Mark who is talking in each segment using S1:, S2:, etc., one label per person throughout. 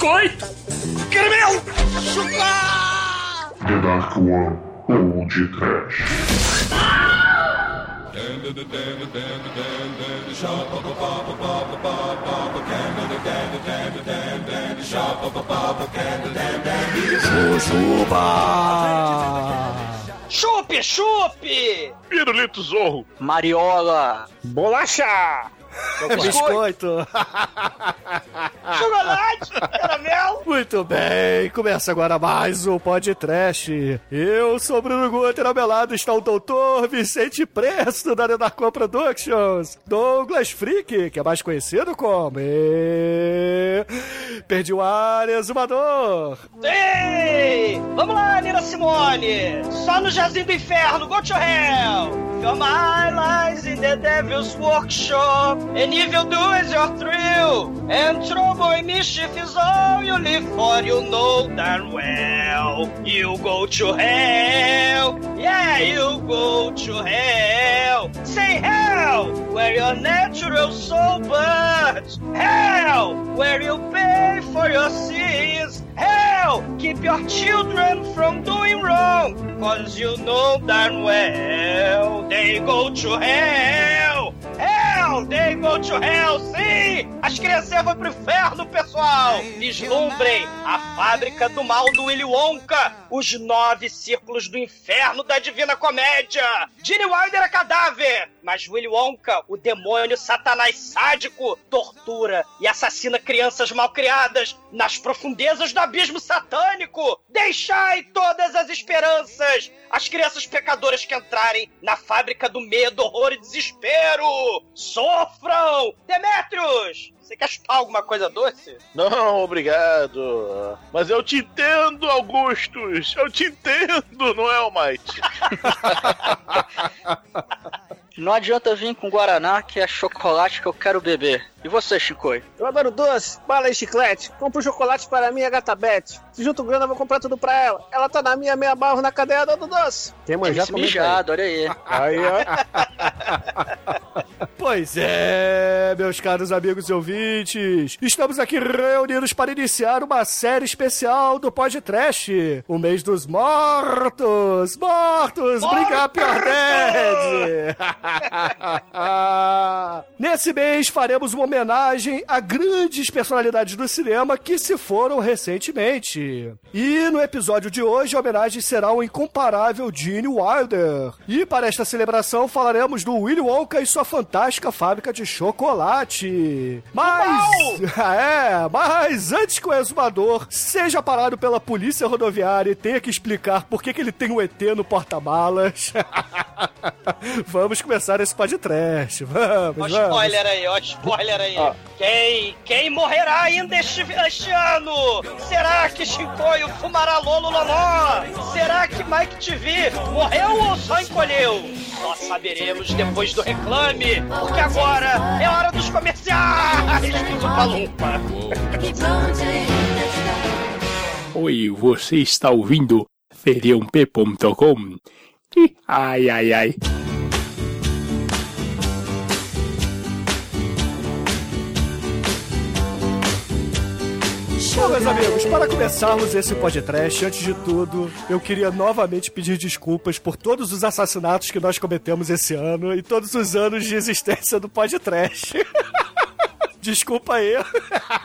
S1: Biscoito! Caramelo!
S2: Chocolate! The Dark One Old Trash.
S3: Jujuba!
S4: Chupe, chupe!
S5: Pirulito Zorro!
S3: Mariola!
S6: Bolacha!
S3: Biscoito!
S4: Chocolate! Caramelo!
S3: Muito bem, começa agora mais um podcast. Eu sou Bruno Guter, ao meu lado está o doutor Vicente Presto, da Renarcom Productions. Douglas Freak, que é mais conhecido como... E... Perdi o ar, exumador.
S4: Ei! Vamos lá, Nina Simone! Só no Jazinho do Inferno, go to hell! Your mind lies in the devil's workshop And evil do is your thrill And trouble and mischief is all you live for You know darn well. You go to hell. Yeah, you go to hell. Say hell Where your natural soul burns. Hell Where you pay for your sins. Hell Keep your children from doing wrong Cause you know darn well They go to hell Hell, they go to hell, sim! As crianças vão pro inferno, pessoal! Vislumbrem a fábrica do mal do Willy Wonka, os nove círculos do inferno da Divina Comédia! Gene Wilder é cadáver, mas Willy Wonka, o demônio satanás sádico, tortura e assassina crianças mal criadas nas profundezas do abismo satânico! Deixai todas as esperanças! As crianças pecadoras que entrarem na fábrica do medo, horror e desespero! Sofram! Demetrius! Você quer chupar alguma coisa doce?
S5: Não, obrigado. Mas eu te entendo, Augustus. Eu te entendo, não é, Almighty?
S3: Não adianta vir com Guaraná, que é chocolate que eu quero beber. E você, Chico?
S6: Eu adoro doce, bala e chiclete. Compro chocolate para minha gata Beth. Se junto grana, eu vou comprar tudo pra ela. Ela tá na minha meia barro na cadeia do doce.
S3: Quem manjar,
S6: Esse
S3: mijado, olha aí.
S6: Aí, ó.
S3: Pois é, meus caros amigos e ouvintes. Estamos aqui reunidos para iniciar uma série especial do podcast. O mês dos mortos. Mortos! Brincar pior dead! Nesse mês faremos uma homenagem a grandes personalidades do cinema que se foram recentemente. E no episódio de hoje, a homenagem será ao incomparável Gene Wilder. E para esta celebração falaremos do Willy Wonka e sua fantástica fábrica de chocolate. Mas, é, mas antes que o exumador seja parado pela polícia rodoviária e tenha que explicar por que, que ele tem um ET no porta-malas, vamos começar esse podcast. Vamos,
S4: Ó,
S3: vamos.
S4: spoiler aí, ó, spoiler aí.
S6: Ó.
S4: Quem, quem morrerá ainda este, este ano? Será que Shinkoio fumará Lolo Loló? Será que Mike TV morreu ou só encolheu? Só saberemos depois do reclame, porque agora é hora dos comerciais.
S1: Oi, você está ouvindo feriump.com? Ih, Ai, ai, ai.
S3: Bom, meus amigos, para começarmos esse podcast, antes de tudo, eu queria novamente pedir desculpas por todos os assassinatos que nós cometemos esse ano e todos os anos de existência do podcast. Desculpa aí.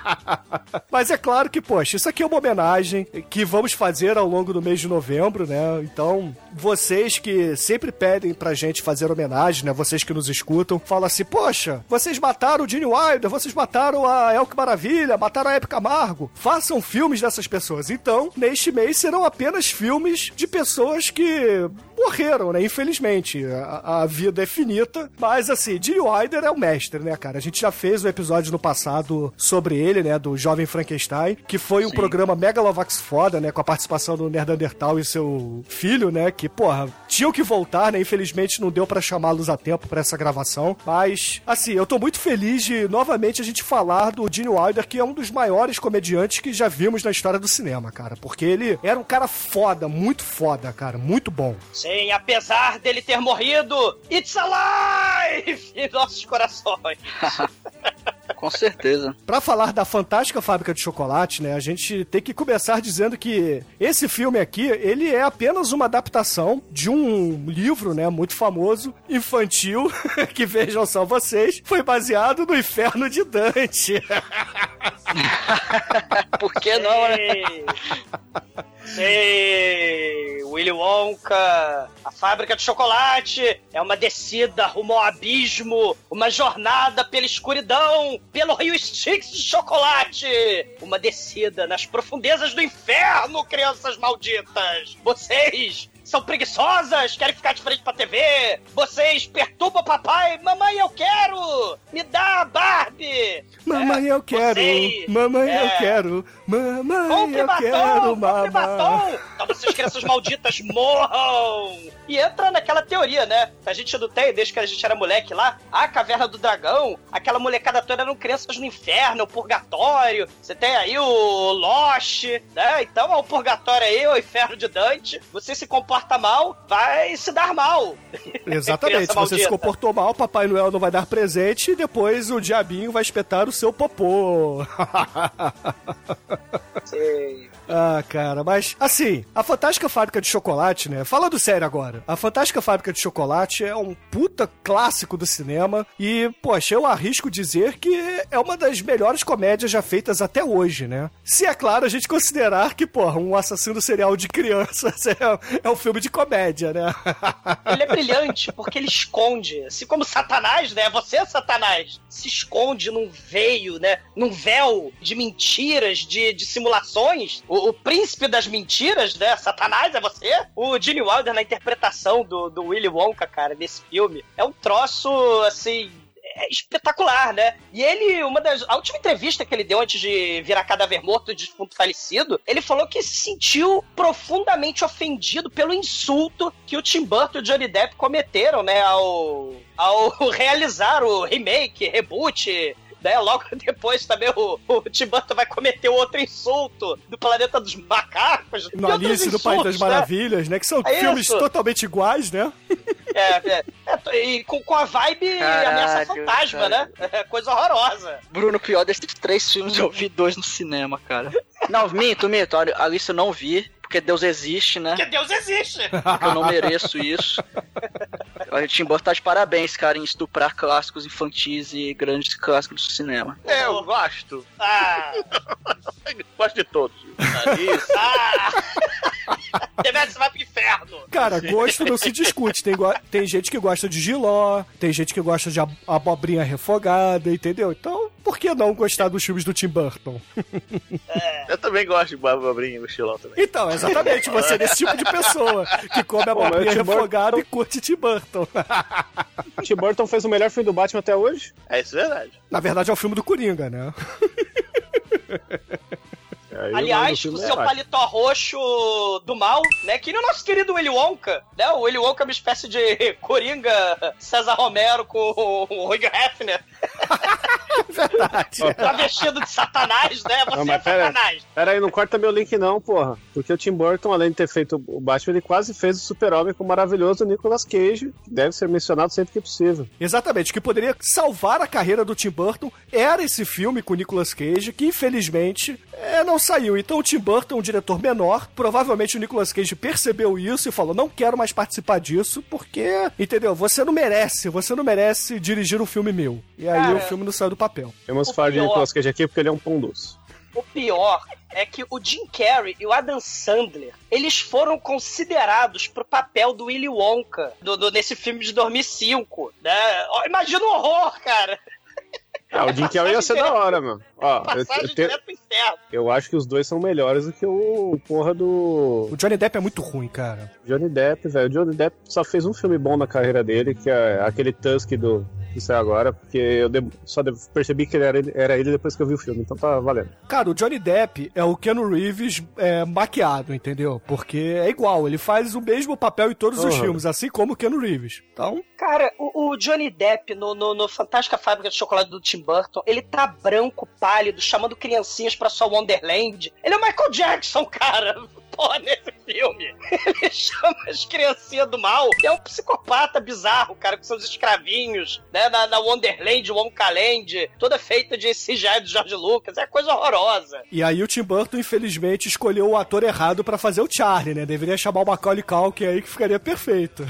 S3: Mas é claro que, poxa, isso aqui é uma homenagem que vamos fazer ao longo do mês de novembro, né? Então, vocês que sempre pedem pra gente fazer homenagem, né? Vocês que nos escutam, falam assim, poxa, vocês mataram o Gene Wilder, vocês mataram a Elke Maravilha, mataram a Época Amargo. Façam filmes dessas pessoas. Então, neste mês serão apenas filmes de pessoas que morreram, né? Infelizmente. A, a vida é finita. Mas, assim, Gene Wilder é o mestre, né, cara? A gente já fez um episódio no passado sobre ele, né? Do Jovem Frankenstein, que foi um programa Megalovax foda, né? Com a participação do Nerdandertal e seu filho, né? Que, porra, tinham que voltar, né? Infelizmente não deu pra chamá-los a tempo pra essa gravação. Mas, assim, eu tô muito feliz de novamente a gente falar do Gene Wilder, que é um dos maiores comediantes que já vimos na história do cinema, cara. Porque ele era um cara foda, muito foda, cara. Muito bom.
S4: Sim, apesar dele ter morrido, it's alive em nossos corações.
S7: Com certeza.
S3: Pra falar da fantástica fábrica de chocolate, né, a gente tem que começar dizendo que esse filme aqui, ele é apenas uma adaptação de um livro, né, muito famoso, infantil, que vejam só vocês, foi baseado no Inferno de Dante.
S7: Por que não, né?
S4: Sei. Willy Wonka, a fábrica de chocolate é uma descida rumo ao abismo, uma jornada pela escuridão, pelo rio Styx de chocolate, uma descida nas profundezas do inferno, crianças malditas. Vocês são preguiçosas, querem ficar de frente pra TV. Vocês perturbam o papai. Mamãe, eu quero! Me dá a Barbie!
S3: Mamãe,
S4: É,
S3: eu quero!
S4: vocês,
S3: Mamãe, eu
S4: é,
S3: quero! Mamãe,
S4: Compre
S3: eu
S4: batom!
S3: quero,
S4: Compre
S3: mamãe!
S4: batom! Então vocês crianças malditas morram! E entra naquela teoria, né? A gente não tem, desde que a gente era moleque lá, a caverna do dragão, aquela molecada toda eram crianças no inferno, o purgatório. Você tem aí o Lost, né? Então é o purgatório aí, o inferno de Dante. Você se comporta mal, vai se dar mal.
S3: Exatamente, se você se comportou mal, Papai Noel não vai dar presente e depois o diabinho vai espetar o seu popô.
S4: Sei.
S3: Ah, cara, mas assim, a Fantástica Fábrica de Chocolate, né? Falando sério agora, a Fantástica Fábrica de Chocolate é um puta clássico do cinema e, poxa, eu arrisco dizer que é uma das melhores comédias já feitas até hoje, né? Se é claro a gente considerar que, porra, um assassino serial de crianças é, é um filme de comédia, né?
S4: Ele é brilhante porque ele esconde, assim como Satanás, né? Você é Satanás. Se esconde num veio, né? Num véu de mentiras, de, de simulações. O príncipe das mentiras, né? Satanás é você. O Gene Wilder na interpretação do, do Willy Wonka, cara, desse filme. É um troço, assim, é espetacular, né? E ele, uma das. A última entrevista que ele deu antes de virar cadáver morto de defunto falecido, ele falou que se sentiu profundamente ofendido pelo insulto que o Tim Burton e o Johnny Depp cometeram, né? Ao, ao realizar o remake, reboot. Né? Logo depois também o, o Burton vai cometer outro insulto do planeta dos macacos.
S3: No
S4: e
S3: Alice do País das
S4: insultos, né?
S3: Maravilhas, né? Que são
S4: É
S3: filmes
S4: isso.
S3: totalmente iguais, né?
S4: É, é, é, e com, com a vibe ameaça fantasma,
S7: cara.
S4: né? É coisa horrorosa.
S7: Bruno, pior desses três filmes, eu vi dois no cinema, cara. Não, minto, minto. Alice eu não vi, porque Deus existe, né?
S4: Porque Deus existe.
S7: Porque eu não mereço isso. A Tim Burton tá de parabéns, cara, em estuprar clássicos infantis e grandes clássicos do cinema.
S5: É, eu gosto.
S4: Ah,
S5: Gosto de todos. Isso.
S4: ah. Deveras você vai pro inferno.
S3: Cara, gosto não se discute. Tem, tem gente que gosta de giló, tem gente que gosta de ab- abobrinha refogada, entendeu? Então, por que não gostar dos filmes do Tim Burton?
S5: Eu também gosto de bababrinha e mochilão também.
S3: Então, exatamente, você é desse tipo de pessoa que come
S6: o
S3: abobrinha
S6: Tim Burton-
S3: refogada e curte Tim Burton.
S6: Tim Burton fez o melhor filme do Batman até hoje.
S5: É isso é verdade.
S3: Na verdade, é o filme do Coringa, né?
S6: Aí o
S4: Aliás, o
S6: é
S4: seu
S6: Batman.
S4: paletó roxo do mal, né? Que nem o nosso querido Willy Wonka, né? O Willy Wonka é uma espécie de Coringa César Romero com o Hugh Hefner.
S3: Verdade.
S4: Tá vestido de Satanás, né? Você
S6: Não,
S4: é Satanás.
S6: Pera aí, não corta meu link não, porra. Porque o Tim Burton, além de ter feito o Batman, ele quase fez o super-homem com o maravilhoso Nicolas Cage, que deve ser mencionado sempre que possível.
S3: Exatamente, o que poderia salvar a carreira do Tim Burton era esse filme com o Nicolas Cage, que infelizmente é, não saiu. Então o Tim Burton é um diretor menor, provavelmente o Nicolas Cage percebeu isso e falou: não quero mais participar disso, porque, entendeu? Você não merece, você não merece dirigir um filme meu. E aí
S4: Cara.
S3: o filme não saiu do papel.
S6: Temos
S4: O
S6: falar de
S4: pior-
S6: Nicolas Cage aqui porque ele é um pão doce.
S4: O pior é que o Jim Carrey e o Adam Sandler, eles foram considerados pro papel do Willy Wonka do, do- nesse filme de 2005, né? Imagina o horror, cara.
S6: Ah, o Jim Carrey ia ser da hora, mano. Ó, eu,
S4: Passagem
S6: eu, eu acho que os dois são melhores do que o porra do
S3: O Johnny Depp é muito ruim, cara.
S6: Johnny Depp, velho. O Johnny Depp só fez um filme bom na carreira dele, que é aquele Tusk do que saiu agora, porque eu de- só de- percebi que ele era, ele era ele depois que eu vi o filme, então tá valendo.
S3: Cara, o Johnny Depp é o Keanu Reeves é, maquiado, entendeu? Porque é igual, ele faz o mesmo papel em todos os
S6: Uhum.
S3: filmes, assim como o Keanu Reeves. Então,
S4: Cara, o, o Johnny Depp no, no, no Fantástica Fábrica de Chocolate do Tim Burton, ele tá branco, pálido, chamando criancinhas pra sua Wonderland. Ele é o Michael Jackson, cara. porra nesse filme. Ele chama as criancinhas do mal, é um psicopata bizarro, cara, com seus escravinhos, né? Na, na Wonderland, Wonkaland, toda feita de CGI do George Lucas. É coisa horrorosa.
S3: E aí o Tim Burton, infelizmente, escolheu o ator errado pra fazer o Charlie, né? Deveria chamar o Macaulay Culkin aí que ficaria perfeito.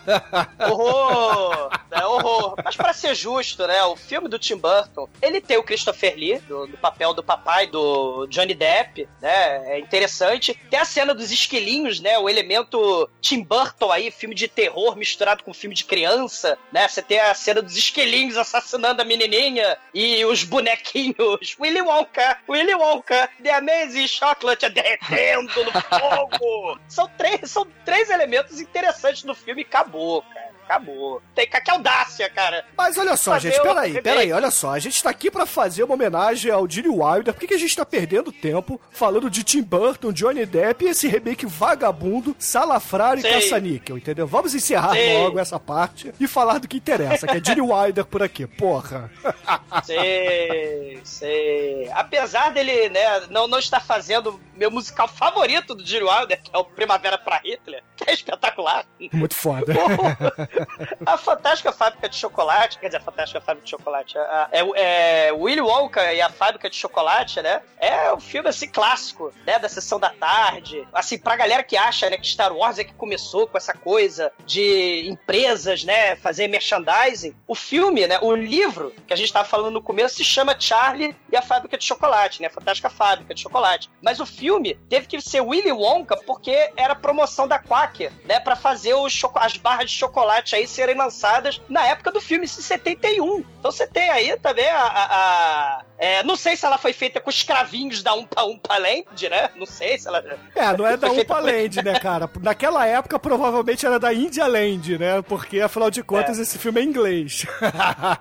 S4: Horror! É horror. Mas pra ser justo, né? O filme do Tim Burton, ele tem o Christopher Lee, do, do papel do papai do Johnny Depp, né? É interessante. Tem a cena dos esquilinhos, né? O elemento Tim Burton aí, filme de terror misturado com filme de criança, né? Você tem a cena dos esquilinhos assassinando a menininha e os bonequinhos. Willy Wonka, Willy Wonka, The Amazing Chocolate derretendo no fogo. São três, são três elementos interessantes do filme e acabou, cara acabou. Tem que, que audácia, cara.
S3: Mas olha só,
S4: Fazer
S3: gente, peraí, peraí, olha só. A gente tá aqui pra fazer uma homenagem ao Gene Wilder. Por que, que a gente tá perdendo tempo falando de Tim Burton, Johnny Depp e esse remake vagabundo, salafrário e caça-níquel, entendeu? Vamos encerrar
S4: Sei.
S3: logo essa parte e falar do que interessa, que é Gene Wilder por aqui. Porra.
S4: Sei, sei. Apesar dele, né, não, não estar fazendo meu musical favorito do Gene Wilder, que é o Primavera pra Hitler, que é espetacular.
S3: Muito foda.
S4: a Fantástica Fábrica de Chocolate, quer dizer, a Fantástica Fábrica de Chocolate, a- é, é Willy Wonka e a Fábrica de Chocolate, né? É um filme, assim, clássico, né? Da Sessão da Tarde. Assim, pra galera que acha, né, que Star Wars é que começou com essa coisa de empresas, né, fazer merchandising. O filme, né, o livro que a gente tava falando no começo se chama Charlie e a Fábrica de Chocolate, né? A Fantástica Fábrica de Chocolate. Mas o filme teve que ser Willy Wonka porque era promoção da Quaker, né, Pra fazer choco- as barras de chocolate aí serem lançadas na época do filme, em 71. Então você tem aí também a. a- a- é, não sei se ela foi feita com escravinhos da Umpa Umpa Land, né? Não sei se ela.
S3: É, não é da Umpa Land, né, cara? Naquela época, provavelmente era da India Land, né? Porque, afinal de contas, esse filme é inglês.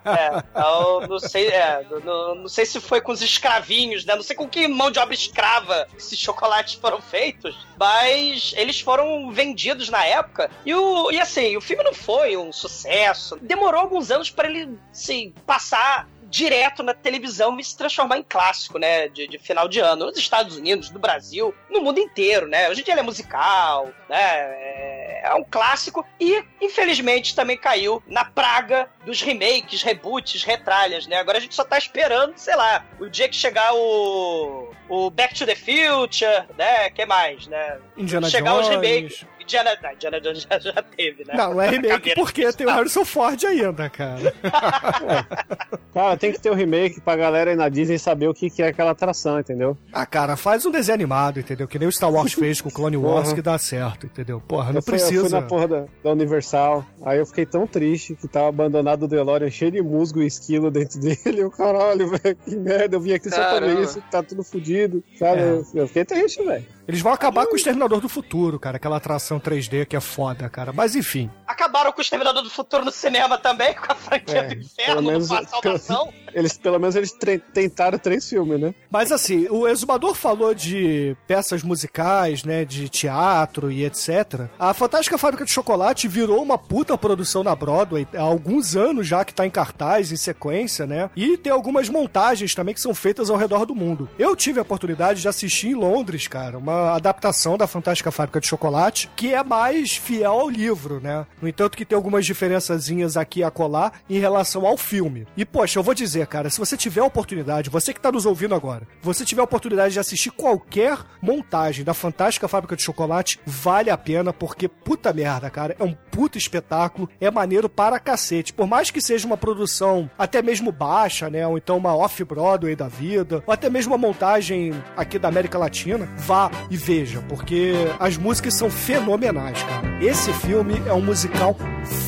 S4: É, então, não sei, é, não, não sei se foi com os escravinhos, né? Não sei com que mão de obra escrava esses chocolates foram feitos, mas eles foram vendidos na época. E, o, e assim, o filme não foi um sucesso. Demorou alguns anos para ele, assim, passar direto na televisão e se transformar em clássico, né, de, de final de ano, nos Estados Unidos, no Brasil, no mundo inteiro, né, hoje em dia ele é musical, né, é, é um clássico. E, infelizmente, também caiu na praga dos remakes, reboots, retralhas, né, agora a gente só tá esperando, sei lá, o dia que chegar o, o Back to the Future, né, que mais, né,
S3: Indiana
S4: chegar os
S3: Jones.
S4: remakes, Indiana, não, Indiana Jones já, já teve, né,
S3: Não, não é remake porque tem o Harrison Ford ainda, cara.
S6: Cara, tem que ter um remake pra galera aí na Disney saber o que, que é aquela atração, entendeu?
S3: Ah, cara, faz um desenho animado, entendeu? Que nem o Star Wars fez com o Clone Wars
S6: Porra.
S3: que dá certo, entendeu? Porra, não
S6: eu, fui, eu fui
S3: precisa.
S6: na porra da, da Universal, aí eu fiquei tão triste que tava abandonado o DeLorean cheio de musgo e esquilo dentro dele. Eu, caralho, velho, que merda, eu vim aqui só pra ver
S7: Caramba.
S6: isso, tá tudo fudido, sabe?
S3: É.
S6: Eu, eu fiquei triste, velho.
S3: Eles vão acabar com o Exterminador do Futuro, cara. Aquela atração 3D que é foda, cara. Mas enfim.
S4: Acabaram com o Exterminador do Futuro no cinema também, com a franquia
S6: É,
S4: do
S6: pelo
S4: inferno,
S6: menos-
S4: do Salvação.
S6: Eles, pelo menos eles tentaram três filmes, né?
S3: Mas assim, o Exumador falou de peças musicais, né? De teatro e etc. A Fantástica Fábrica de Chocolate virou uma puta produção na Broadway há alguns anos já que tá em cartaz, em sequência, né? E tem algumas montagens também que são feitas ao redor do mundo. Eu tive a oportunidade de assistir em Londres, cara, uma adaptação da Fantástica Fábrica de Chocolate que é mais fiel ao livro, né? No entanto que tem algumas diferençazinhas aqui e acolá em relação ao filme. E, poxa, eu vou dizer, cara, se você tiver a oportunidade, você que tá nos ouvindo agora, você tiver a oportunidade de assistir qualquer montagem da Fantástica Fábrica de Chocolate, vale a pena, porque, puta merda, cara, é um puta espetáculo, é maneiro para cacete. Por mais que seja uma produção até mesmo baixa, né, ou então uma off-Broadway da vida, ou até mesmo uma montagem aqui da América Latina, vá e veja, porque as músicas são fenomenais, cara. Esse filme é um musical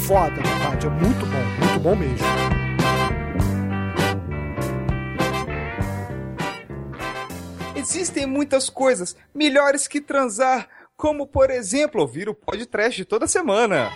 S3: foda, verdade, é muito bom, muito bom mesmo.
S8: Existem muitas coisas melhores que transar, como por exemplo ouvir o podcast toda semana.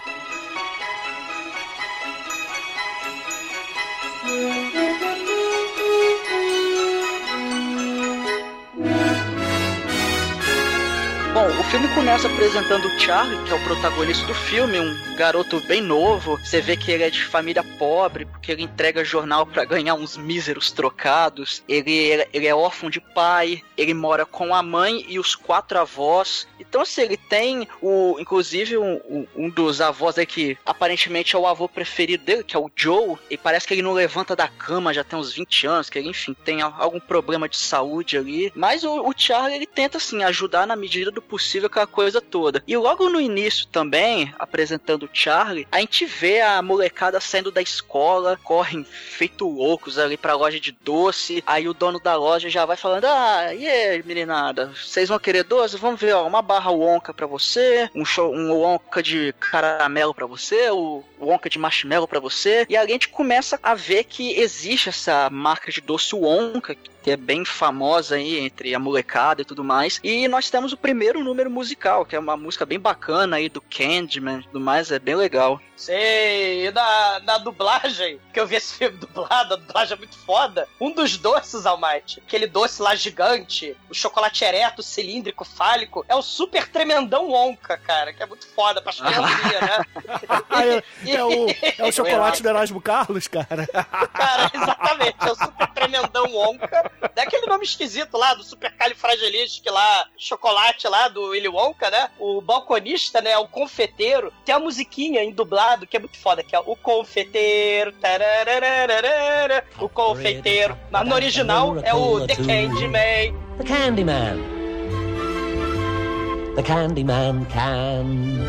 S7: Bom, o filme começa apresentando o Charlie, que é o protagonista do filme, um garoto bem novo. Você vê que ele é de família pobre, porque ele entrega jornal para ganhar uns míseros trocados. Ele, ele é órfão de pai, ele mora com a mãe e os quatro avós. Então, assim, ele tem o, inclusive, um, um dos avós aí que aparentemente é o avô preferido dele, que é o Joe. E parece que ele não levanta da cama já tem uns 20 anos, que ele, enfim, tem algum problema de saúde ali. Mas o, o Charlie, ele tenta, assim, ajudar na medida do possível aquela coisa toda. E logo no início também, apresentando o Charlie, a gente vê a molecada saindo da escola, correm feito loucos ali pra loja de doce. Aí o dono da loja já vai falando: Ah, e aí, meninada, vocês vão querer doce? Vamos ver, ó, uma barra Wonka pra você, um, show, um Wonka de caramelo pra você, o Wonka de marshmallow pra você. E a gente começa a ver que existe essa marca de doce Wonka, que é bem famosa aí entre a molecada e tudo mais. E nós temos o primeiro número musical, que é uma música bem bacana aí do Candyman e tudo mais, é bem legal.
S4: Sei, e na, na dublagem, que eu vi esse filme dublado, a dublagem é muito foda. Um dos doces, Almighty, aquele doce lá gigante, o chocolate ereto, cilíndrico, fálico, é o super tremendão Wonka, cara, que é muito foda pra criancinhas, né?
S3: Ah, é, é o, é o chocolate do Erasmo Carlos, cara.
S4: Cara, exatamente, é o super tremendão Wonka. É aquele nome esquisito lá, do super califragilistic lá, chocolate lá, do Willy Wonka, né? O balconista, né, o confeiteiro, tem a musiquinha em dublado que é muito foda, que é o confeiteiro, o confeiteiro. Mas no original é o The Candyman.
S9: The Candyman. The Candyman can.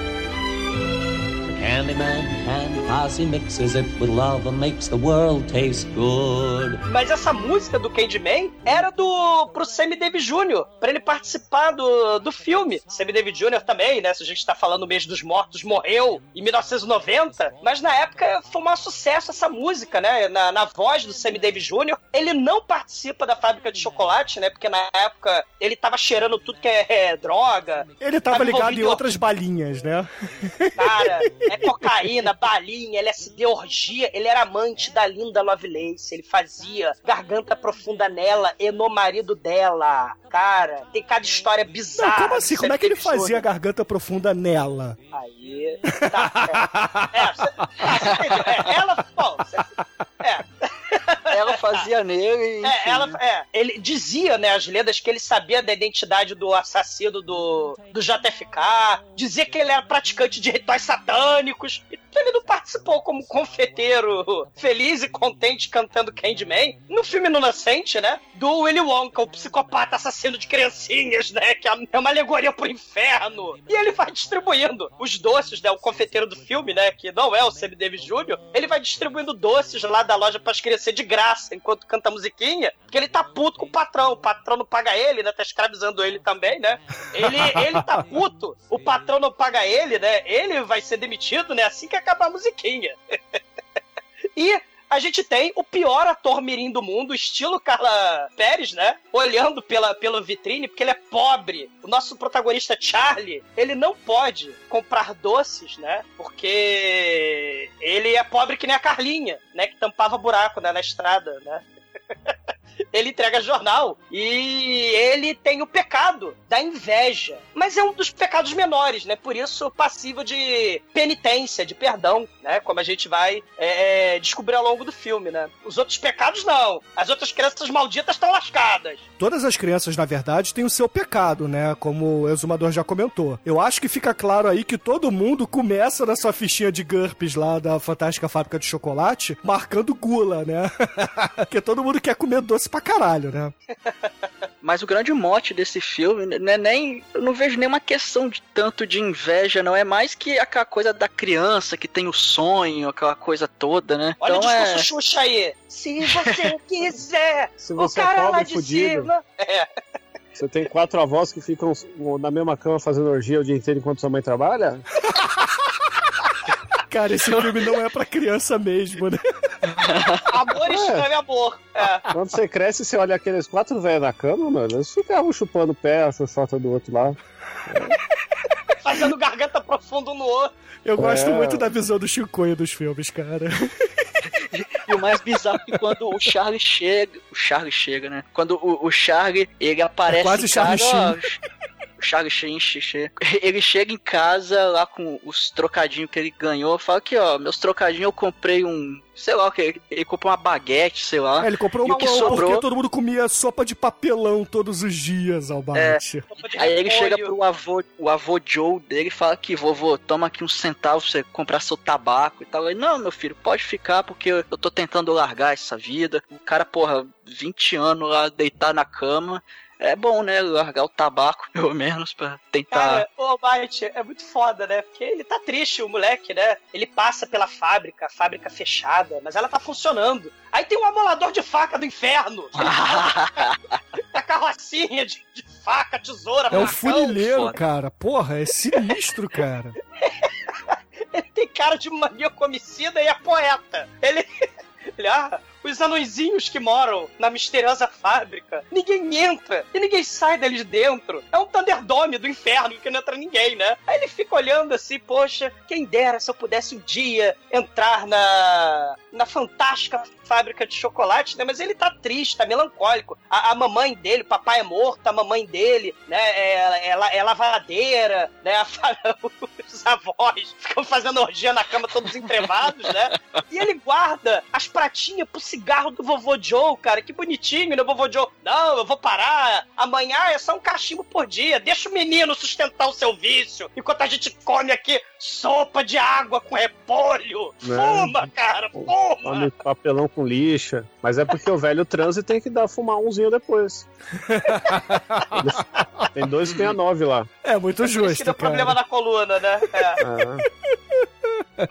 S9: The Candyman can, cause he mixes it with love and makes the world taste good.
S4: Mas essa música do Candyman era do pro Sammy Davis Jr., pra ele participar do, do filme. Sammy Davis Jr. também, né? Se a gente tá falando o mês dos mortos, morreu em 1990, mas na época foi um sucesso essa música, né? Na, na voz do Sammy Davis Jr. Ele não participa da fábrica de chocolate, né? Porque na época ele tava cheirando tudo que é, é droga.
S3: Ele tava ligado em outras balinhas, né?
S4: Cara, é cocaína, balinha, LSD, orgia. Ele era amante da linda Lovelace. Ele fazia garganta profunda nela e no marido dela. Cara, tem cada história bizarra.
S3: Não, como assim? Como é que ele fazia garganta profunda nela?
S4: Aí. Tá, é. É, é, é ela. Bom, é.
S7: Ela fazia nele. E,
S4: é, ela, é, ele dizia, né, as lendas que ele sabia da identidade do assassino do, do JFK, dizia que ele era praticante de rituais satânicos. Então ele não participou como confeiteiro feliz e contente cantando Candyman no filme Inocente, né? Do Willy Wonka, o psicopata assassino de criancinhas, né? Que é uma alegoria pro inferno. E ele vai distribuindo os doces, né? O confeiteiro do filme, né? Que não é o Sammy Davis Jr., ele vai distribuindo doces lá da loja para as crianças de graça enquanto canta musiquinha, porque ele tá puto com o patrão. O patrão não paga ele, né? Tá escravizando ele também, né? Ele, ele tá puto, o patrão não paga ele, né? Ele vai ser demitido, né? Assim que acabar a musiquinha. e a gente tem o pior ator mirim do mundo, estilo Carla Pérez, né? Olhando pela, pela vitrine, porque ele é pobre. O nosso protagonista Charlie, ele não pode comprar doces, né? Porque ele é pobre que nem a Carlinha, né? Que tampava buraco né? na estrada, né? ele entrega jornal e ele tem o pecado da inveja. Mas é um dos pecados menores, né? Por isso, passível de penitência, de perdão, né? Como a gente vai é, descobrir ao longo do filme, né? Os outros pecados não. As outras crianças malditas estão lascadas.
S3: Todas as crianças, na verdade, têm o seu pecado, né? Como o exumador já comentou. Eu acho que fica claro aí que todo mundo começa na sua fichinha de GURPS lá da Fantástica Fábrica de Chocolate, marcando gula, né? Porque todo mundo quer comer doce pra caralho, né?
S7: Mas o grande mote desse filme não é nem. Eu não vejo nenhuma questão de tanto de inveja, não. É mais que aquela coisa da criança que tem o sonho, aquela coisa toda, né?
S4: Olha
S7: então
S4: o
S7: é.
S4: discurso Xuxa aí. Se você quiser,
S6: Se
S4: o
S6: você é
S4: cara lá
S6: pobre
S4: de
S6: fudido.
S4: cima. É.
S6: Você tem quatro avós que ficam na mesma cama fazendo orgia o dia inteiro enquanto sua mãe trabalha?
S3: Cara, esse filme não é pra criança mesmo, né?
S4: Amor escreve amor. É.
S6: Quando você cresce, você olha aqueles quatro velhos na cama, mano, eles ficavam chupando o pé, a xoxota do outro lá.
S4: Fazendo garganta profunda no outro.
S3: Eu gosto
S6: É.
S3: muito da visão do Chicoio dos filmes, cara.
S7: E o mais bizarro é que quando o Charlie chega. O Charlie chega, né? Quando o, o Charlie ele aparece
S3: É quase
S7: em casa,
S3: Charlie
S7: ó, O Charlie Sheen, xixi. Ele chega em casa lá com os trocadinhos que ele ganhou. Fala que, ó, meus trocadinhos eu comprei um. Sei lá o que. Ele, ele comprou uma baguete, sei lá.
S3: É, ele comprou uma
S7: o que
S3: porque
S7: sobrou-
S3: todo mundo comia sopa de papelão todos os dias, Albate.
S7: Aí ele chega pro avô, o avô Joe dele e fala que, vovô, toma aqui uns centavos pra você comprar seu tabaco e tal. Ele, não, meu filho, pode ficar porque eu eu tô tentando largar essa vida. O cara, porra, 20 anos lá deitado na cama. É bom, né? Largar o tabaco, pelo menos, pra tentar.
S4: Cara, o Bite é muito foda, né? Porque ele tá triste, o moleque, né? Ele passa pela fábrica, a fábrica fechada, mas ela tá funcionando. Aí tem um amolador de faca do inferno. a carrocinha de, de faca, tesoura,
S3: É um
S4: facão.
S3: funileiro, cara. Porra, é sinistro, cara.
S4: Ele tem cara de maníaco homicida e é poeta. Ele. Ele, ah, os anõezinhos que moram na misteriosa fábrica. Ninguém entra e ninguém sai dali de dentro. É um Thunderdome do inferno que não entra ninguém, né? Aí ele fica olhando assim, poxa, quem dera se eu pudesse um dia entrar na. na fantástica fábrica de chocolate, né? Mas ele tá triste, tá melancólico. A, a mamãe dele, o papai é morto, a mamãe dele, né? É, é, la- é lavadeira, né? A os avós ficam fazendo orgia na cama todos entrevados, né? E ele guarda as pratinhas pro cigarro do vovô Joe, cara. Que bonitinho, né, vovô Joe? Não, eu vou parar. Amanhã é só um cachimbo por dia. Deixa o menino sustentar o seu vício. Enquanto a gente come aqui sopa de água com repolho.
S6: Né?
S4: Fuma, cara, fuma.
S6: Come papelão com lixa. Mas é porque o velho transa e tem que dar fumar umzinho depois. tem dois que tem a nove lá.
S3: É muito
S4: Por isso que
S3: justo,
S4: deu problema
S3: cara.
S4: na coluna, né? É.
S6: Ah,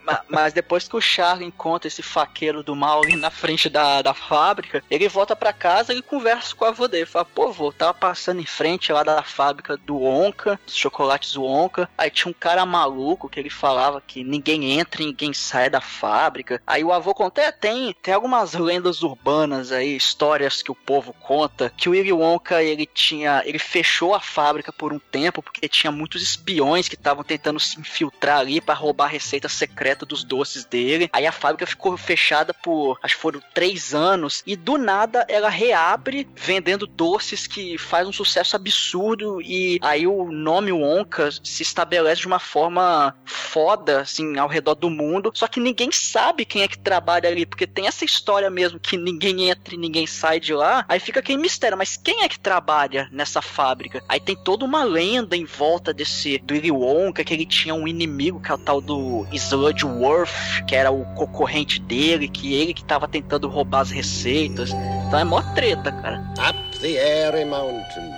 S7: Ma- Mas depois que o Charlie encontra esse faqueiro do mal ali na frente da, da fábrica, ele volta pra casa e conversa com o avô dele. Fala, pô, vô, tava passando em frente lá da fábrica do Onca, dos chocolates Onca. Aí tinha um cara maluco que ele falava que ninguém entra e ninguém sai da fábrica. Aí o avô conta, é, tem, tem algumas lendas urbanas aí, histórias que o povo conta, que o Willy Wonka, ele tinha, ele fechou a fábrica por um tempo porque tinha muitos espiões que estavam tentando se infiltrar ali pra roubar a secreta dos doces dele. Aí a fábrica ficou fechada por, acho que foram três anos, e do nada ela reabre vendendo doces que faz um sucesso absurdo, e aí o nome Wonka se estabelece de uma forma foda, assim, ao redor do mundo, só que ninguém sabe quem é que trabalha ali, porque tem essa história mesmo que ninguém entra e ninguém sai de lá, aí fica aquele mistério, mas quem é que trabalha nessa fábrica? Aí tem toda uma lenda em volta desse do Willy Wonka, que ele tinha um inimigo, que é o tal do Sludgeworth, que era o concorrente dele, que ele que tava tentando roubar as receitas. Então é mó treta, cara.
S10: Up the airy mountain,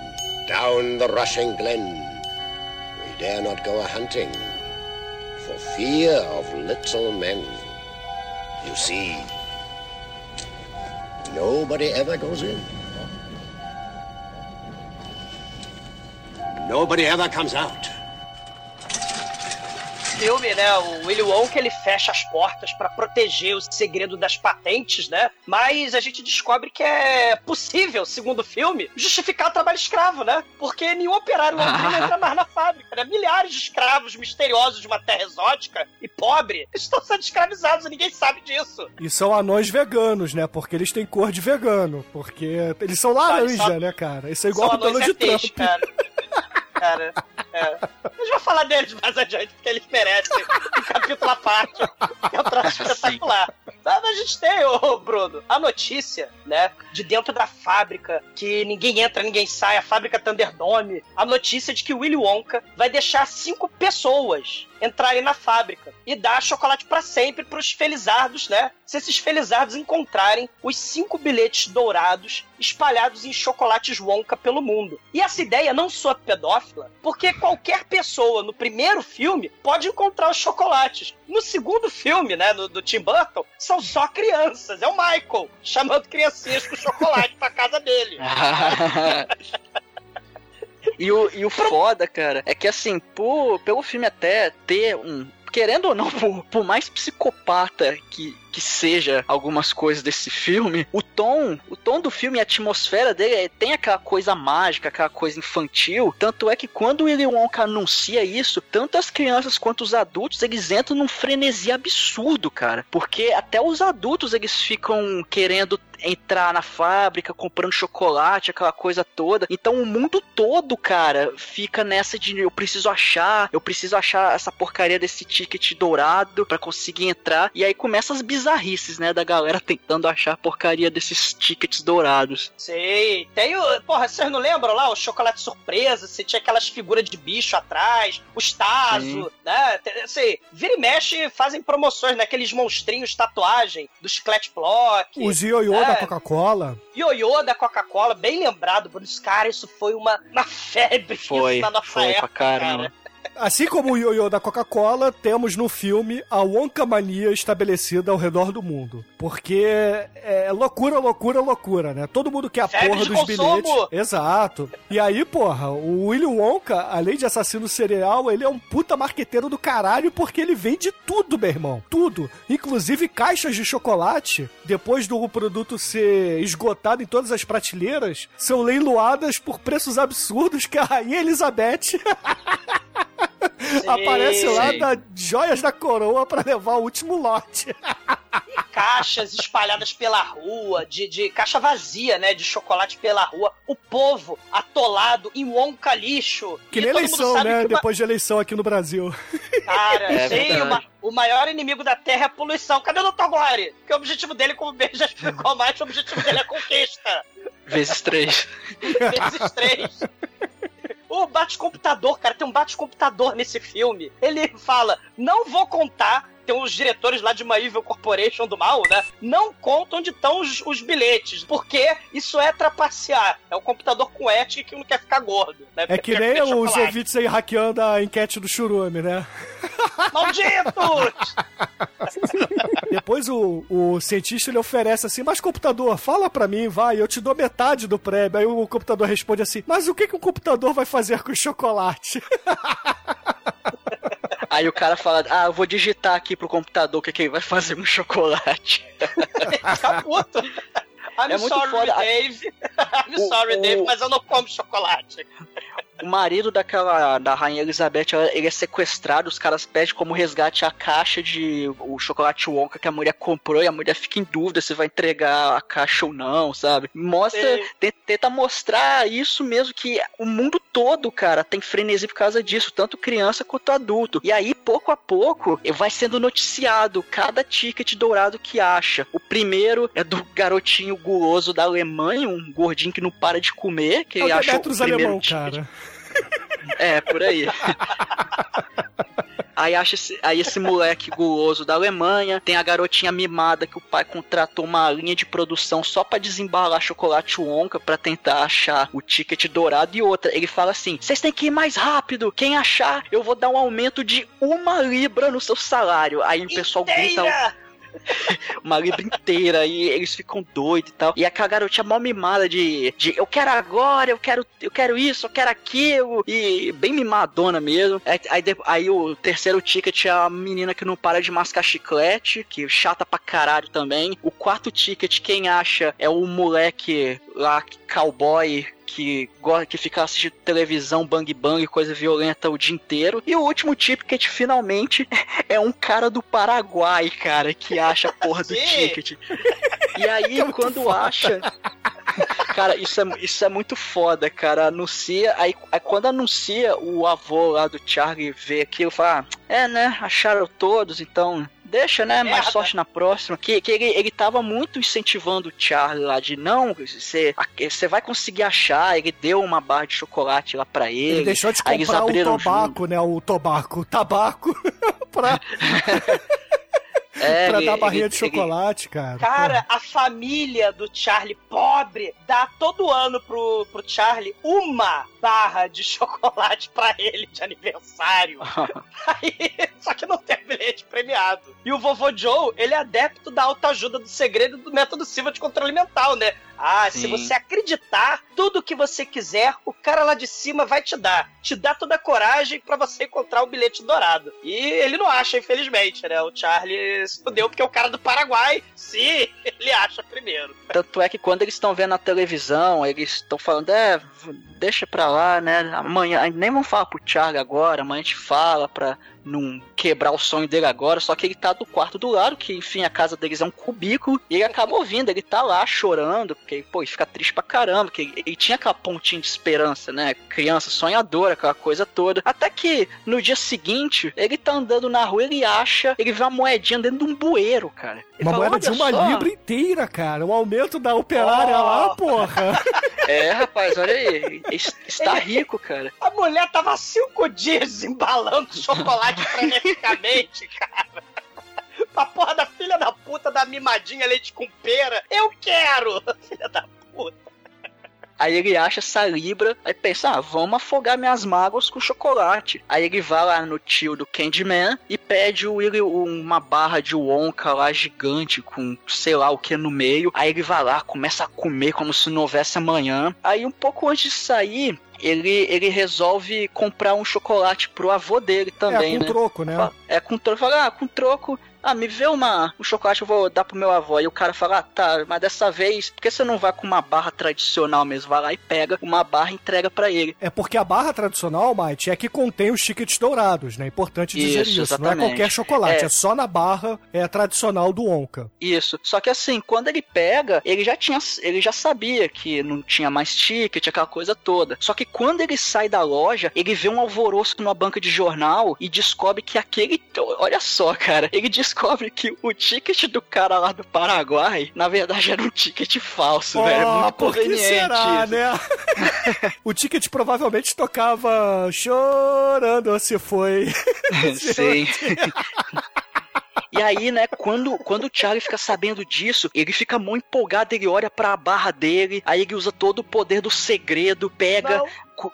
S10: down the rushing glen. We dare not go a hunting, for fear of little men. You see, nobody ever goes in. Nobody ever comes out.
S4: Filme, né? O Willy Wonka ele fecha as portas pra proteger o segredo das patentes, né? Mas a gente descobre que é possível, segundo o filme, justificar o trabalho escravo, né? Porque nenhum operário londrino entra mais na fábrica, né? Milhares de escravos misteriosos de uma terra exótica e pobre estão sendo escravizados e ninguém sabe disso.
S3: E são anões veganos, né? Porque eles têm cor de vegano. Porque eles são laranja,
S4: só-
S3: né, cara? Isso é igual o Donald
S4: anões
S3: Trump.
S4: Cara. Cara, é. Gente vai falar deles mais adiante, porque eles merecem um capítulo à parte. Que é um troço espetacular. Sabe, a gente tem, ô Bruno, a notícia, né, de dentro da fábrica, que ninguém entra, ninguém sai, a fábrica Thunderdome. A notícia de que o Willy Wonka vai deixar cinco pessoas entrarem na fábrica e dar chocolate pra sempre pros felizardos, né? Se esses felizardos encontrarem os cinco bilhetes dourados espalhados em chocolates Wonka pelo mundo. E essa ideia não soa pedófila, porque qualquer pessoa no primeiro filme pode encontrar os chocolates. No segundo filme, né, no, do Tim Burton, são só crianças. É o Michael chamando criancinhas com chocolate pra casa dele.
S7: E o, e o foda, cara, é que assim, por, pelo filme até ter um. Querendo ou não, por, por mais psicopata que, que seja algumas coisas desse filme, o tom, o tom do filme, a atmosfera dele é- tem aquela coisa mágica, aquela coisa infantil. Tanto é que quando o Willy Wonka anuncia isso, tanto as crianças quanto os adultos, eles entram num frenesi absurdo, cara. Porque até os adultos eles ficam querendo entrar na fábrica, comprando chocolate, aquela coisa toda. Então o mundo todo, cara, fica nessa de eu preciso achar, eu preciso achar essa porcaria desse ticket dourado pra conseguir entrar. E aí começa as bizarrices, né, da galera tentando achar a porcaria desses tickets dourados.
S4: Sei. Tem o. Porra, vocês não lembram lá? O chocolate surpresa, você tinha aquelas figuras de bicho atrás, os Tazo, né? Assim, vira e mexe fazem promoções, né? Aqueles monstrinhos tatuagem do Chiclete Block.
S3: Os ioiô
S4: É.
S3: da Coca-Cola.
S4: Ioiô da Coca-Cola, bem lembrado, Bruno. Cara, isso foi uma, uma febre
S7: Foi,
S4: isso na nossa
S7: foi pra
S4: época,
S7: caramba.
S4: cara.
S3: Assim como o ioiô da Coca-Cola, temos no filme a Wonka mania estabelecida ao redor do mundo. Porque é loucura, loucura, loucura, né? Todo mundo quer a porra dos
S4: consumo.
S3: bilhetes. Exato. E aí, porra, o Willy Wonka, além de assassino serial, ele é um puta marqueteiro do caralho porque ele vende tudo, meu irmão. Tudo. Inclusive caixas de chocolate, depois do produto ser esgotado em todas as prateleiras, são leiloadas por preços absurdos que a Rainha Elizabeth aparece lá
S7: sim.
S3: da joias da coroa pra levar o último lote.
S4: caixas espalhadas pela rua, de, de caixa vazia, né? De chocolate pela rua. O povo atolado em Wonka lixo.
S3: Que
S4: E
S3: nem eleição, né?
S4: que uma-
S3: Depois de eleição aqui no Brasil.
S4: Cara,
S7: É
S4: sim, uma- o maior inimigo da Terra é a poluição. Cadê o Dr. Gore? Porque o objetivo dele, como o Ben já explicou mais, o objetivo dele é a conquista.
S7: Vezes três.
S4: Vezes três. O bate-computador, cara, tem um bate-computador nesse filme. Ele fala: não vou contar. Tem os diretores lá de uma Evil Corporation do mal, né? Não contam onde estão os, os bilhetes. Porque isso é trapacear. É o computador com ética que não quer ficar gordo. Né?
S3: É que
S4: Quer
S3: nem os ouvintes aí hackeando a enquete do Churume, né?
S4: Malditos!
S3: Depois o, o cientista ele oferece assim, mas computador, fala pra mim, vai, eu te dou metade do prêmio. Aí o computador responde assim, mas o que, que o computador vai fazer com o chocolate?
S7: Aí o cara fala, ah, eu vou digitar aqui pro computador o que, que ele vai fazer com chocolate.
S4: Fica puto. I'm
S7: É muito
S4: sorry,
S7: foda.
S4: Dave. I'm
S7: O-
S4: sorry,
S7: o-
S4: Dave, mas eu não como chocolate.
S7: O marido daquela da rainha Elizabeth, ele é sequestrado, os caras pedem como resgate a caixa de o chocolate Wonka que a mulher comprou e a mulher fica em dúvida se vai entregar a caixa ou não, sabe? Mostra,
S4: Sim.
S7: tenta mostrar isso mesmo que o mundo todo, cara, tem frenesi por causa disso, tanto criança quanto adulto. E aí, pouco a pouco, vai sendo noticiado cada ticket dourado que acha. O primeiro é do garotinho guloso da Alemanha, um gordinho que não para de comer, que
S3: É o
S7: ele achou o primeiro
S3: alemão,
S7: ticket.
S3: cara.
S7: É, por aí. Aí acha esse, aí esse moleque guloso da Alemanha, tem a garotinha mimada que o pai contratou uma linha de produção só pra desembalar chocolate Wonka pra tentar achar o ticket dourado e outra. Ele fala assim: "Vocês têm que ir mais rápido. Quem achar, eu vou dar um aumento de uma libra no seu salário". Aí o pessoal grita
S4: Inteira!
S7: uma libra inteira e eles ficam doidos e tal. E aquela garotinha mó mimada de, de eu quero agora, eu quero, eu quero isso, eu quero aquilo. E bem mimadona mesmo. Aí, aí, aí o terceiro ticket é a menina que não para de mascar chiclete, que chata pra caralho também. O quarto ticket, quem acha, é o moleque lá, cowboy, que gosta que fica assistindo televisão, bang bang, coisa violenta o dia inteiro. E o último ticket, finalmente, é um cara do Paraguai, cara, que acha a porra do ticket. E aí, quando acha. Cara, isso é, isso é muito foda, cara. Anuncia. Aí, aí quando anuncia, o avô lá do Charlie vê aquilo e fala: ah, É, né? Acharam todos, então. Deixa, né? Mais
S4: Merda.
S7: sorte na próxima. Que, que ele, ele tava muito incentivando o Charlie lá de não, você você vai conseguir achar. Ele deu uma barra de chocolate lá pra ele.
S3: Ele deixou de
S7: Aí eles
S3: comprar o
S7: abriram
S3: tobaco, né? O tobaco, o tabaco, pra,
S7: É,
S3: pra
S7: ele-
S3: dar barrinha
S7: ele-
S3: de chocolate, cara.
S4: Cara, a família do Charlie pobre dá todo ano pro, pro Charlie uma barra de chocolate pra ele de aniversário. Aí, só que não tem bilhete premiado. E o vovô Joe, ele é adepto da autoajuda do segredo do método Silva de controle mental, né? Ah, se
S7: Sim.
S4: você acreditar, tudo que você quiser, o cara lá de cima vai te dar. Te dá toda a coragem pra você encontrar o bilhete dourado. E ele não acha, infelizmente, né? O Charlie se fudeu porque é o cara do Paraguai, se ele acha primeiro.
S7: Tanto é que quando eles estão vendo na televisão, eles estão falando, é, deixa pra lá, né? Amanhã, nem vamos falar pro Charlie agora, amanhã a gente fala pra não quebrar o sonho dele agora, só que ele tá do quarto do lado, que enfim, a casa deles é um cubículo, e ele acaba ouvindo, ele tá lá chorando, porque, pô, ele fica triste pra caramba, porque ele, ele tinha aquela pontinha de esperança, né? Criança sonhadora, aquela coisa toda. Até que no dia seguinte, ele tá andando na rua, ele acha, ele vê uma moedinha dentro de um bueiro, cara. Ele
S3: Uma
S7: fala,
S3: moeda de
S7: "Olha
S3: uma
S7: só."
S3: libra inteira, cara. Um aumento da operária lá, porra.
S7: É, rapaz, olha aí. es- Está rico, cara.
S4: A mulher tava cinco dias embalando chocolate freneticamente, cara. Pra porra da filha da puta da mimadinha leite com pera. Eu quero! Filha da puta.
S7: Aí ele acha essa libra, aí pensa, ah, vamos afogar minhas mágoas com chocolate. Aí ele vai lá no tio do Candyman e pede o, ele uma barra de Wonka lá gigante com sei lá o que no meio. Aí ele vai lá, começa a comer como se não houvesse amanhã. Aí um pouco antes de sair, ele, ele resolve comprar um chocolate pro avô dele também,
S3: é, com
S7: né?
S3: troco, né?
S7: É, com troco. Fala, ah, com troco. Ah, me vê uma, um chocolate, eu vou dar pro meu avô. E o cara fala, ah, tá, mas dessa vez, por que você não vai com uma barra tradicional mesmo? Vai lá e pega uma barra e entrega pra ele.
S3: É porque a barra tradicional, Mike, é que contém os tickets dourados, né? Importante dizer
S7: Isso,
S3: isso. Não é qualquer chocolate, é.
S7: É.
S3: só na barra é tradicional do Onca.
S7: Isso. Só que assim, quando ele pega, ele já tinha, ele já sabia que não tinha mais ticket, aquela coisa toda. Só que quando ele sai da loja, ele vê um alvoroço numa banca de jornal e descobre que aquele, olha só, cara, ele descobre que o ticket do cara lá do Paraguai, na verdade era um ticket falso, velho. É
S3: Oh,
S7: muito
S3: por que
S7: conveniente.
S3: será,
S7: isso.
S3: né? o ticket provavelmente tocava chorando se foi.
S7: Sim. E aí, né, quando, quando o Charlie fica sabendo disso, ele fica muito empolgado, ele olha pra barra dele, aí ele usa todo o poder do segredo, pega. Co-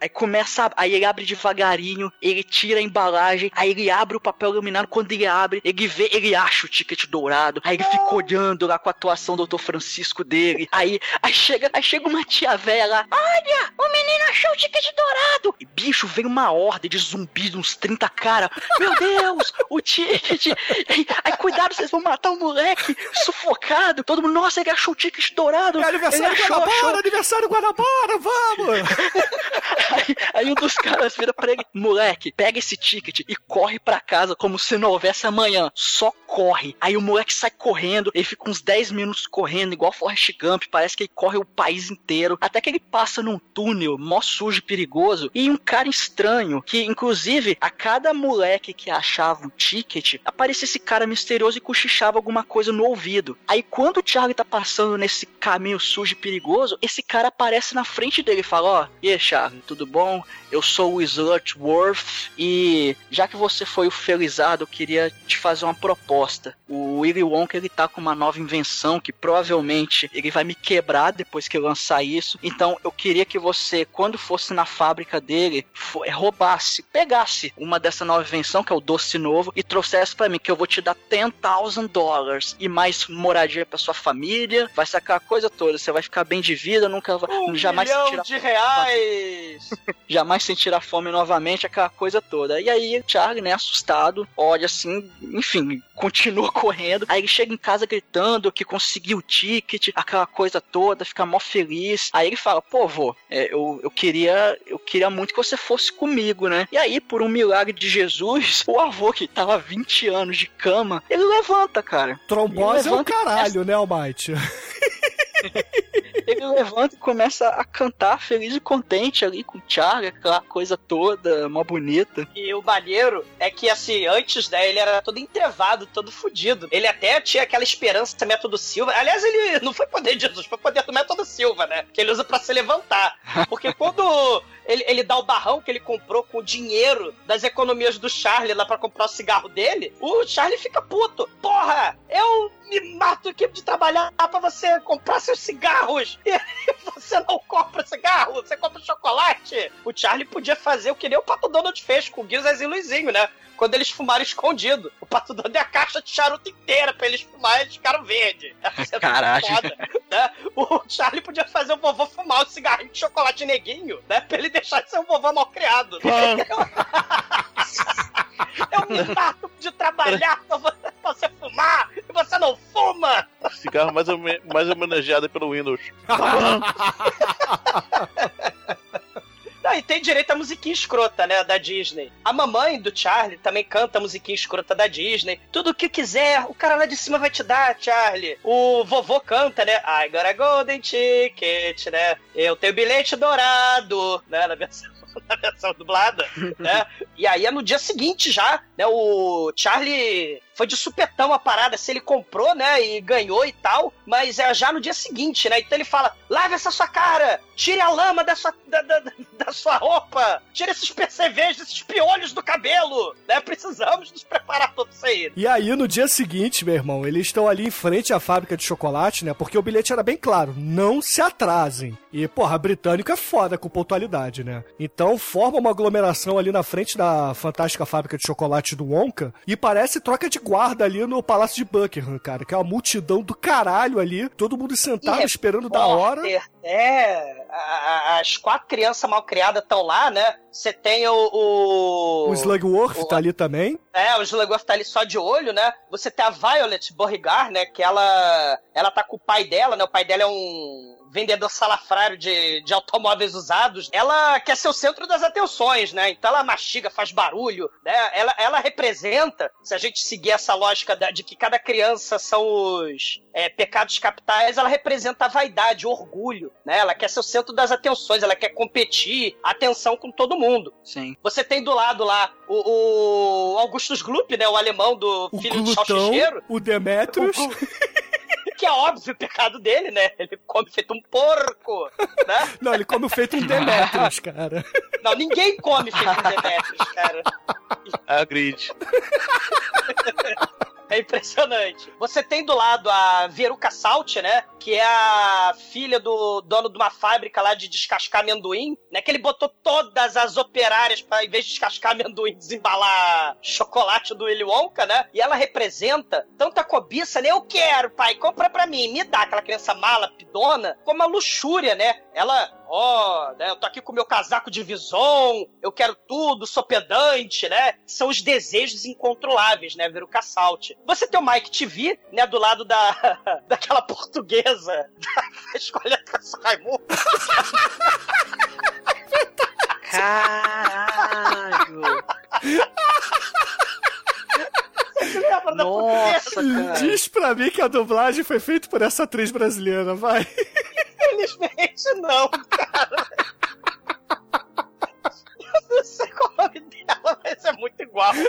S7: Aí começa, a- aí ele abre devagarinho, ele tira a embalagem, aí ele abre o papel iluminado, quando ele abre, ele vê, ele acha o ticket dourado, aí ele fica olhando lá com a atuação do Dr. Francisco dele, aí, aí chega, aí chega uma tia velha lá, olha, o menino achou o ticket dourado, e bicho, vem uma horda de zumbis, uns 30 cara, meu Deus, o ticket, aí, aí cuidado, vocês vão matar o moleque, sufocado, todo mundo, nossa, ele achou o ticket dourado,
S3: É aniversário
S7: ele achou,
S3: Guanabara,
S7: achou.
S3: aniversário Guanabara, vamos!
S7: Aí, aí um dos caras vira pra ele, moleque, pega esse ticket e corre pra casa como se não houvesse amanhã. Só corre. Aí o moleque sai correndo, ele fica uns 10 minutos correndo, igual Forrest Gump, parece que ele corre o país inteiro. Até que ele passa num túnel mó sujo e perigoso, e um cara estranho, que inclusive a cada moleque que achava o ticket, aparecia esse cara misterioso e cochichava alguma coisa no ouvido. Aí quando o Charlie tá passando nesse caminho sujo e perigoso, esse cara aparece na frente dele e fala, ó, e aí, Charlie, tudo bom? Eu sou o Slutworth e já que você foi o felizardo, eu queria te fazer uma proposta. O Willy Wonka, ele tá com uma nova invenção que provavelmente ele vai me quebrar depois que eu lançar isso. Então eu queria que você, quando fosse na fábrica dele, eh, roubasse, pegasse uma dessa nova invenção, que é o doce novo, e trouxesse pra mim, que eu vou te dar 10,000 dólares e mais moradia pra sua família, vai sacar a coisa toda, você vai ficar bem de vida, nunca vai,
S4: Um
S7: jamais
S4: milhão
S7: sentirá
S4: de reais!
S7: Jamais sentirá fome novamente, aquela coisa toda. E aí o Charlie, né, assustado, olha assim, enfim, continua correndo. Aí ele chega em casa gritando que conseguiu o ticket, aquela coisa toda, fica mó feliz. Aí ele fala, pô, vô, é, eu, eu queria eu queria muito que você fosse comigo, né? E aí, por um milagre de Jesus, o avô que tava 20 anos de cama, ele levanta, cara.
S3: Trombose
S7: Ele
S3: é o
S7: levanta e
S3: caralho, né, Almighty?
S7: Ele levanta e começa a cantar feliz e contente ali com o Charlie, aquela coisa toda, mó bonita.
S4: E o maneiro é que, assim, antes, né, ele era todo entrevado, todo fudido. Ele até tinha aquela esperança do método Silva. Aliás, ele não foi poder de Jesus, foi poder do método Silva, né? Que ele usa pra se levantar. Porque quando ele, ele dá o barrão que ele comprou com o dinheiro das economias do Charlie lá pra comprar o cigarro dele, o Charlie fica puto. Porra, eu me mato aqui de trabalhar pra você comprar seus cigarros. E você não compra cigarro, você compra chocolate. O Charlie podia fazer o que nem o Pato Donald fez com o Guizas e Luizinho, né? Quando eles fumaram escondido. O Pato Donald deu a caixa de charuto inteira pra eles fumar e eles ficaram é
S7: Caralho.
S4: foda, né? O Charlie podia fazer o vovô fumar o cigarrinho de chocolate neguinho, né? Pra ele deixar de ser um vovô mal criado. Eu me mato de trabalhar pra você- fumar e você não fuma!
S5: Cigarro mais, mais homenageado pelo Windows.
S4: Não, e tem direito à musiquinha escrota, né, da Disney. A mamãe do Charlie também canta a musiquinha escrota da Disney. Tudo o que quiser, o cara lá de cima vai te dar, Charlie. O vovô canta, né? I got a golden ticket, né? Eu tenho bilhete dourado, né, na versão na versão dublada, né? E aí é no dia seguinte já, né? O Charlie foi de supetão a parada, se ele comprou, né? E ganhou e tal, mas é já no dia seguinte, né? Então ele fala: lave essa sua cara, tire a lama da sua, da, da, da sua roupa, tire esses percevejos, esses piolhos do cabelo, né? Precisamos nos preparar todos isso aí.
S3: E aí, no dia seguinte, meu irmão, eles estão ali em frente à fábrica de chocolate, né? Porque o bilhete era bem claro: não se atrasem. E, porra, britânico é foda com pontualidade, né? Então forma uma aglomeração ali na frente da fantástica fábrica de chocolate do Wonka e parece troca de guarda ali no Palácio de Buckingham, cara. Que é uma multidão do caralho ali, todo mundo sentado
S4: E
S3: esperando da hora.
S4: repórter, É, as quatro crianças mal criadas estão lá, né? Você tem o. O,
S3: O Slugworth tá ali também.
S4: É, o Slugworth tá ali só de olho, né? Você tem a Violet Beauregard, né? Que ela, ela tá com o pai dela, né? O pai dela é um vendedor salafrário de, de automóveis usados. Ela quer ser o centro das atenções, né? Então ela mastiga, faz barulho, né? Ela, ela representa, se a gente seguir essa lógica da- de que cada criança são os é, pecados capitais, ela representa a vaidade, o orgulho, né? Ela quer ser o centro das atenções, ela quer competir, atenção com todo mundo.
S7: Sim.
S4: Você tem do lado lá o, o Augustus Gloop, né? O alemão do
S3: O
S4: filho de
S3: glutão,
S4: salsicheiro.
S3: o Demetrius.
S4: Que é óbvio o pecado dele, né? Ele come feito um porco, né?
S3: Não, ele come feito um Demetrius, cara.
S4: Não, ninguém come feito um Demetrius, cara.
S5: Agride.
S4: É impressionante. Você tem do lado a Veruca Salt, né? Que é a filha do dono de uma fábrica lá de descascar amendoim, né? Que ele botou todas as operárias para, em vez de descascar amendoim, desembalar chocolate do Willy Wonka, né? E ela representa tanta cobiça, né? Eu quero, pai, compra pra mim, me dá aquela criança mala, pidona, como a luxúria, né? Ela, ó, né? Eu tô aqui com meu casaco de vison, eu quero tudo, sou pedante, né? São os desejos incontroláveis, né? Veruca Salt. Você tem o Mike TV, né? Do lado da, daquela portuguesa da escolha com Raimundo.
S7: Caralho!
S4: Você lembra da
S7: Nossa,
S4: portuguesa?
S7: cara.
S3: Diz pra mim que a dublagem foi feita por essa atriz brasileira, vai.
S4: Infelizmente não, cara. Eu não sei qual é o nome dela, mas é muito igual.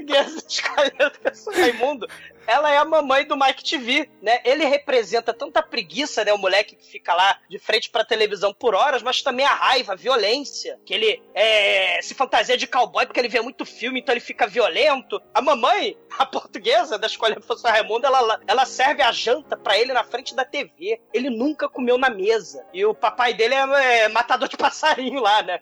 S4: Portuguesa escolhendo com Raimundo. Ela é a mamãe do Mike TV, né? Ele representa tanta preguiça, né? O moleque que fica lá de frente pra televisão por horas, mas também a raiva, a violência. Que ele é, se fantasia de cowboy porque ele vê muito filme, então ele fica violento. A mamãe, a portuguesa da escolha do professor Raimundo, ela, ela serve a janta pra ele na frente da TV. Ele nunca comeu na mesa. E o papai dele é, é matador de passarinho lá, né?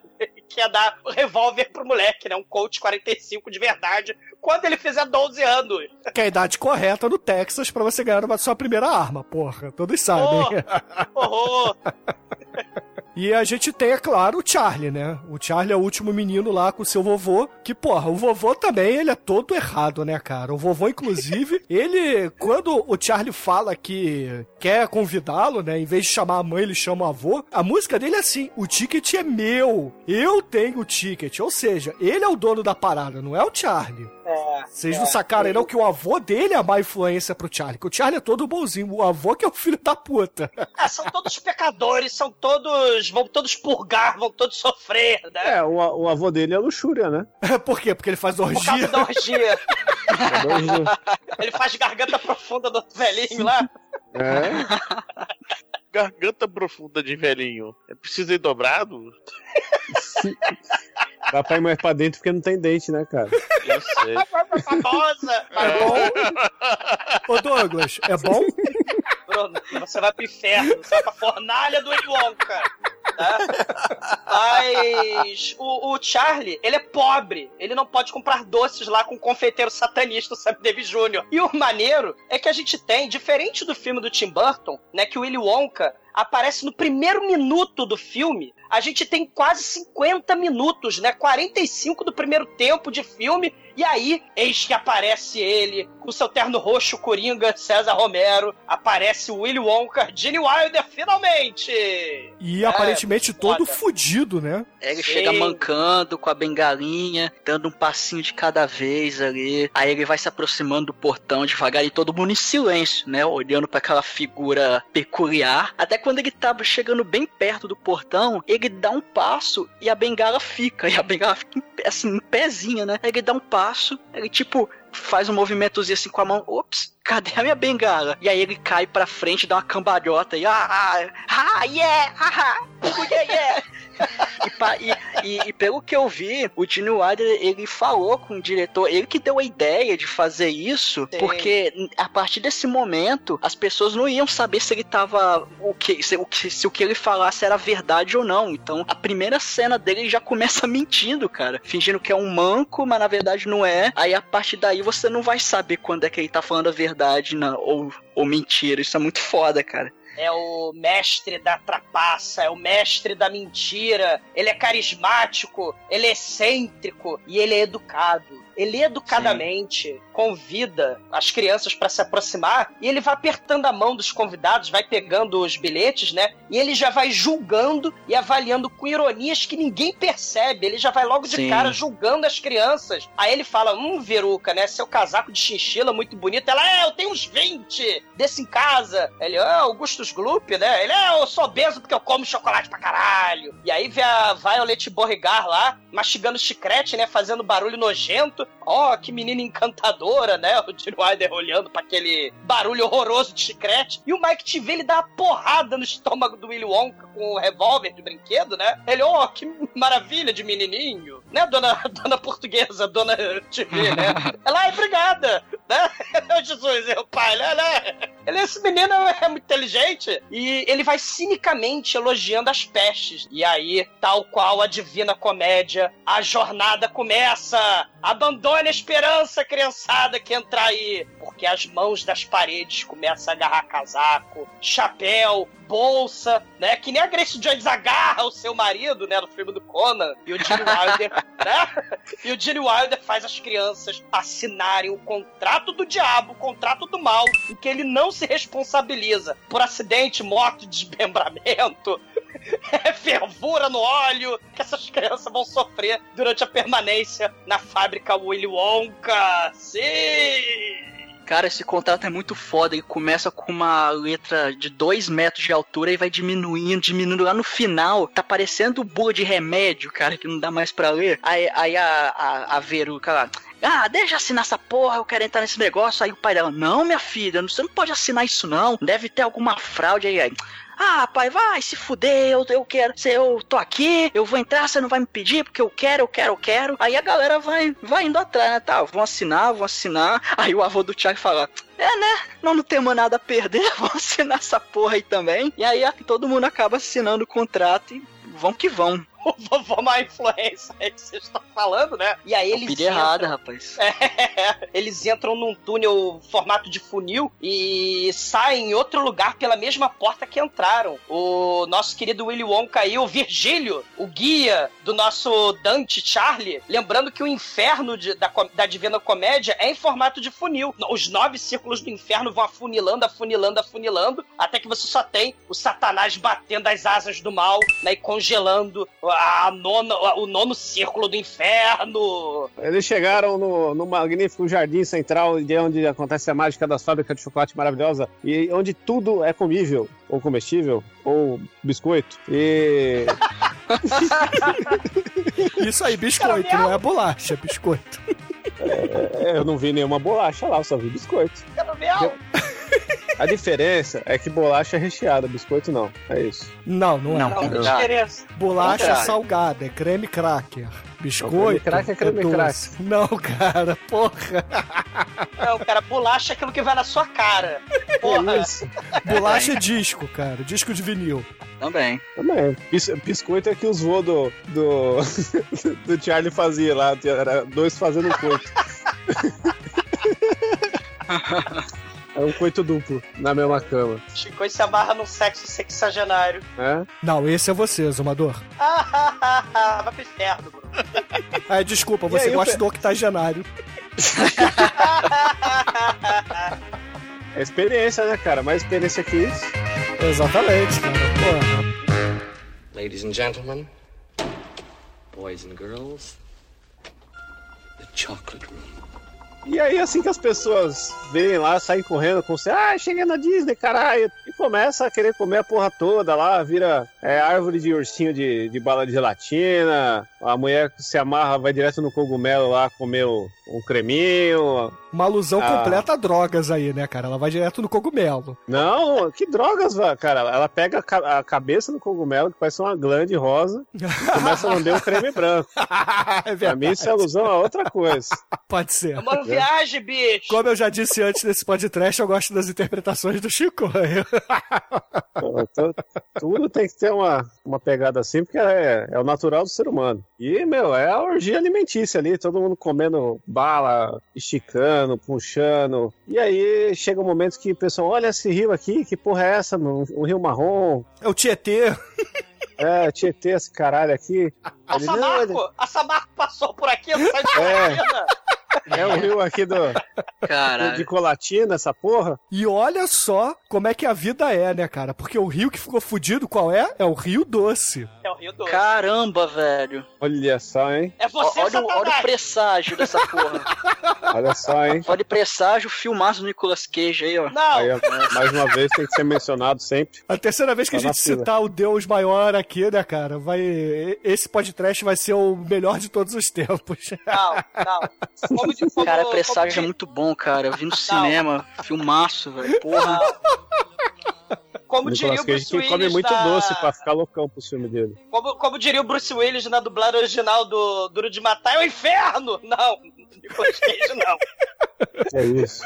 S4: Que ia dar o revólver pro moleque, né? Um Colt 45 de verdade, quando ele fizer 12 anos.
S3: Que é a idade correta no Texas pra você ganhar uma sua primeira arma, porra. Todos sabem.
S4: Horror!
S3: E a gente tem, é claro, o Charlie, né? O Charlie é o último menino lá com o seu vovô. Que, porra, o vovô também, ele é todo errado, né, cara? O vovô, inclusive, ele, quando o Charlie fala que quer convidá-lo, né? Em vez de chamar a mãe, ele chama o avô. A música dele é assim: o ticket é meu. Eu tenho o ticket. Ou seja, ele é o dono da parada, não é o Charlie.
S4: É,
S3: Vocês
S4: é.
S3: não sacaram aí, não, que o avô dele é a má influência pro Charlie. Que o Charlie é todo bonzinho. O avô que é o filho da puta.
S4: Ah, são todos pecadores, são todos. Vão todos purgar, vão todos sofrer, né?
S6: É, o, o avô dele é luxúria, né?
S3: Por quê? Porque ele faz
S4: Por causa
S3: orgia.
S4: da orgia.
S6: É,
S4: Ele faz garganta profunda do velhinho lá.
S6: É.
S5: Garganta profunda de velhinho. É preciso ir dobrado?
S6: Dá pra ir mais pra dentro porque não tem dente, né, cara?
S5: Eu sei.
S4: Famosa!
S3: Ô Douglas, é bom?
S4: Bruno, você vai pro inferno, você vai pra fornalha do Willy Wonka. Mas o, o Charlie, ele é pobre. Ele não pode comprar doces lá com o confeiteiro satanista, o Sam Davis Jr. E o maneiro é que a gente tem, diferente do filme do Tim Burton, né, que o Willy Wonka, aparece no primeiro minuto do filme. A gente tem quase 50 minutos, né? 45 do primeiro tempo de filme. E aí, eis que aparece ele, com seu terno roxo, Coringa, César Romero. Aparece o Willy Wonka, Gene Wilder, finalmente!
S3: E
S4: É,
S3: aparentemente todo
S4: foda.
S3: fudido, né?
S7: É, Ele
S4: Sim.
S7: chega mancando com a bengalinha, dando um passinho de cada vez ali. Aí ele vai se aproximando do portão devagar e todo mundo em silêncio, né? Olhando pra aquela figura peculiar. Até quando ele tá chegando bem perto do portão, ele dá um passo e a bengala fica. E a bengala fica em assim, em pezinha, né? Ele dá um passo, ele tipo faz um movimentozinho assim com a mão. Ops, cadê a minha bengala? E aí ele cai pra frente, dá uma cambalhota e ah, ah, ah yeah, ah, ah, yeah, yeah. E, pa- e- e- e pelo que eu vi, o Gene Wilder, ele falou com o diretor, ele que deu a ideia de fazer isso,
S4: Sim.
S7: porque a partir desse momento, as pessoas não iam saber se ele tava, o que, se, o que, se o que ele falasse era verdade ou não. Então, a primeira cena dele ele já começa mentindo, cara, fingindo que é um manco, mas na verdade não é. Aí, a partir daí, você não vai saber quando é que ele tá falando a verdade na- ou, ou mentira. Isso é muito foda, cara.
S4: É o mestre da trapaça, é o mestre da mentira. Ele é carismático, ele é excêntrico e ele é educado. Ele educadamente convida as crianças para se aproximar e ele vai apertando a mão dos convidados, vai pegando os bilhetes, né? E ele já vai julgando e avaliando com ironias que ninguém percebe. Ele já vai logo de
S7: Sim.
S4: cara julgando as crianças. Aí ele fala: Hum, Veruca, né? Seu casaco de chinchila muito bonito. Ela, é, eu tenho uns 20 desse em casa. Ele, ah, Augustus Gloop, né? Ele, é, eu sou obeso porque eu como chocolate pra caralho. E aí vê a Violet Beauregard lá, mastigando chiclete, né? Fazendo barulho nojento. Ó, que menina encantadora, né? O Gene Wilder olhando pra aquele barulho horroroso de chiclete. E o Mike TV, ele dá uma porrada no estômago do Willy Wonka com o revólver de brinquedo, né? Ele, ó, que maravilha de menininho. Né, dona, dona portuguesa, dona TV, né? Ela, ai, obrigada, né? Jesus, meu pai, né? né? Ele, esse menino é muito inteligente. E ele vai cinicamente elogiando as pestes. E aí, tal qual a divina comédia, a jornada começa. Abandone a esperança, criançada, que entrar aí. Porque as mãos das paredes começam a agarrar casaco, chapéu, bolsa, né? Que nem a Grace Jones agarra o seu marido, né? No filme do Conan. E o Gene Wilder, né? E o Gene Wilder faz as crianças assinarem o contrato do diabo, o contrato do mal, em que ele não se responsabiliza por acidente, morte, desmembramento, é fervura no óleo que essas crianças vão sofrer durante a permanência na fábrica Willy Wonka. Sim!
S7: Cara, esse contrato é muito foda. Ele começa com uma letra de 2 metros de altura e vai diminuindo, diminuindo. Lá no final, tá parecendo bula de remédio, cara, que não dá mais pra ler. Aí, aí a, a, a Veruca lá. Ah, deixa assinar essa porra, eu quero entrar nesse negócio. Aí o pai dela, não, minha filha, você não pode assinar isso não. Deve ter alguma fraude aí. aí. Ah, pai, vai se fuder, eu, eu quero, se eu tô aqui, eu vou entrar, você não vai me pedir, porque eu quero, eu quero, eu quero. Aí a galera vai, vai indo atrás, né? Tá, vão assinar, vão assinar. Aí o avô do Thiago fala, é, né? Não, não temos nada a perder, vamos assinar essa porra aí também. E aí todo mundo acaba assinando o contrato e vão que vão.
S4: O vovô má influência aí que vocês estão falando, né? E aí eles
S7: Pilha
S4: entram-
S7: errada, rapaz.
S4: É, eles entram num túnel formato de funil e saem em outro lugar pela mesma porta que entraram. O nosso querido Willy Wonka aí, o Virgílio, o guia do nosso Dante Charlie, lembrando que o inferno de- da, da Divina Comédia é em formato de funil. Os nove círculos do inferno vão afunilando, afunilando, afunilando, até que você só tem o Satanás batendo as asas do mal né, e congelando a nona, o nono círculo do inferno.
S6: Eles chegaram no, no magnífico jardim central, de onde acontece a mágica das fábricas de chocolate maravilhosa, e onde tudo é comível, ou comestível, ou biscoito. E.
S3: Isso aí, biscoito, não é bolacha, é biscoito.
S6: É, eu não vi nenhuma bolacha lá, eu só vi biscoito.
S4: Quero ver.
S6: A diferença é que bolacha é recheada, biscoito não. É isso.
S3: Não, não é.
S7: Não,
S4: que
S7: Não.
S4: diferença.
S3: Bolacha
S7: Contrário.
S3: salgada, é creme cracker. Biscoito.
S6: creme cracker é creme
S3: doce. Não, cara, porra.
S4: Não, cara, bolacha é aquilo que vai na sua cara. Porra.
S6: isso.
S3: Bolacha é disco, cara. Disco de vinil.
S7: Também.
S6: Também. Bis- biscoito é que os vô do, do, do Charlie fazia lá. Era dois fazendo um coito. É um coito duplo na mesma cama.
S4: Chico se amarra num sexo sexagenário.
S6: É?
S3: Não, esse é você, Zumador.
S4: Vai pro inferno, Bruno.
S3: Ah, desculpa,
S6: E
S3: você
S6: aí,
S3: gosta
S6: pe-
S3: do octogenário.
S6: É experiência, né, cara? Mais experiência que isso.
S3: Exatamente, cara. Porra.
S9: Ladies and gentlemen, boys and girls, the chocolate room.
S6: E aí, assim que as pessoas veem lá, saem correndo com você, ah, cheguei na Disney, caralho, e começa a querer comer a porra toda lá, vira é, árvore de ursinho de, de bala de gelatina, a mulher se amarra vai direto no cogumelo lá comer o- um creminho.
S3: Uma alusão
S6: Ah.
S3: completa a drogas aí, né, cara? Ela vai direto no cogumelo.
S6: Não, que drogas, cara. Ela pega a, ca- a cabeça do cogumelo, que parece uma glande rosa, e começa a lamber um creme branco.
S3: é
S6: Pra mim, isso é alusão a outra coisa.
S3: Pode ser.
S4: É uma viagem, bicho.
S3: Como eu já disse antes desse podcast, eu gosto das interpretações do Chico.
S6: Pô, tu- Tudo tem que ter uma, uma pegada assim, porque é, é o natural do ser humano. E, meu, é a orgia alimentícia ali, todo mundo comendo bala, esticando, puxando. E aí chega um momento que o pessoal, olha esse rio aqui, que porra é essa, mano? Um rio marrom.
S3: É o Tietê.
S6: É, Tietê, esse caralho aqui.
S4: A
S6: não, ele-
S4: Samarco, a Samarco passou por aqui, não sai de
S6: É. É o rio aqui do,
S7: Caralho.
S6: de Colatina, essa porra.
S3: E olha só como é que a vida é, né, cara? Porque o rio que ficou fudido, qual é? É o Rio Doce.
S4: É o Rio Doce.
S7: Caramba, velho.
S6: Olha só, hein?
S4: É você,
S7: olha, o- olha o presságio dessa porra.
S6: Olha só, hein?
S7: olha o presságio, filmaço do Nicolas Cage aí, ó.
S4: Não,
S6: Aí, mais uma vez tem que ser mencionado sempre.
S3: A terceira vez que a
S6: Tá na
S3: gente citar o Deus maior aqui, né, cara? Vai. Esse podcast vai ser o melhor de todos os tempos.
S4: não, não. Como, de- como,
S7: Cara,
S4: como
S7: presságio é muito bom, cara. Eu vi no cinema, filmaço, velho. Porra.
S4: Como diria o Bruce
S6: que come
S4: Willis
S6: muito
S4: na-
S6: doce pra ficar loucão pro filme dele.
S4: Como, como diria o Bruce Willis na dublagem original do Duro de Matar, é o inferno! Não, Nicolas Cage não.
S6: É isso.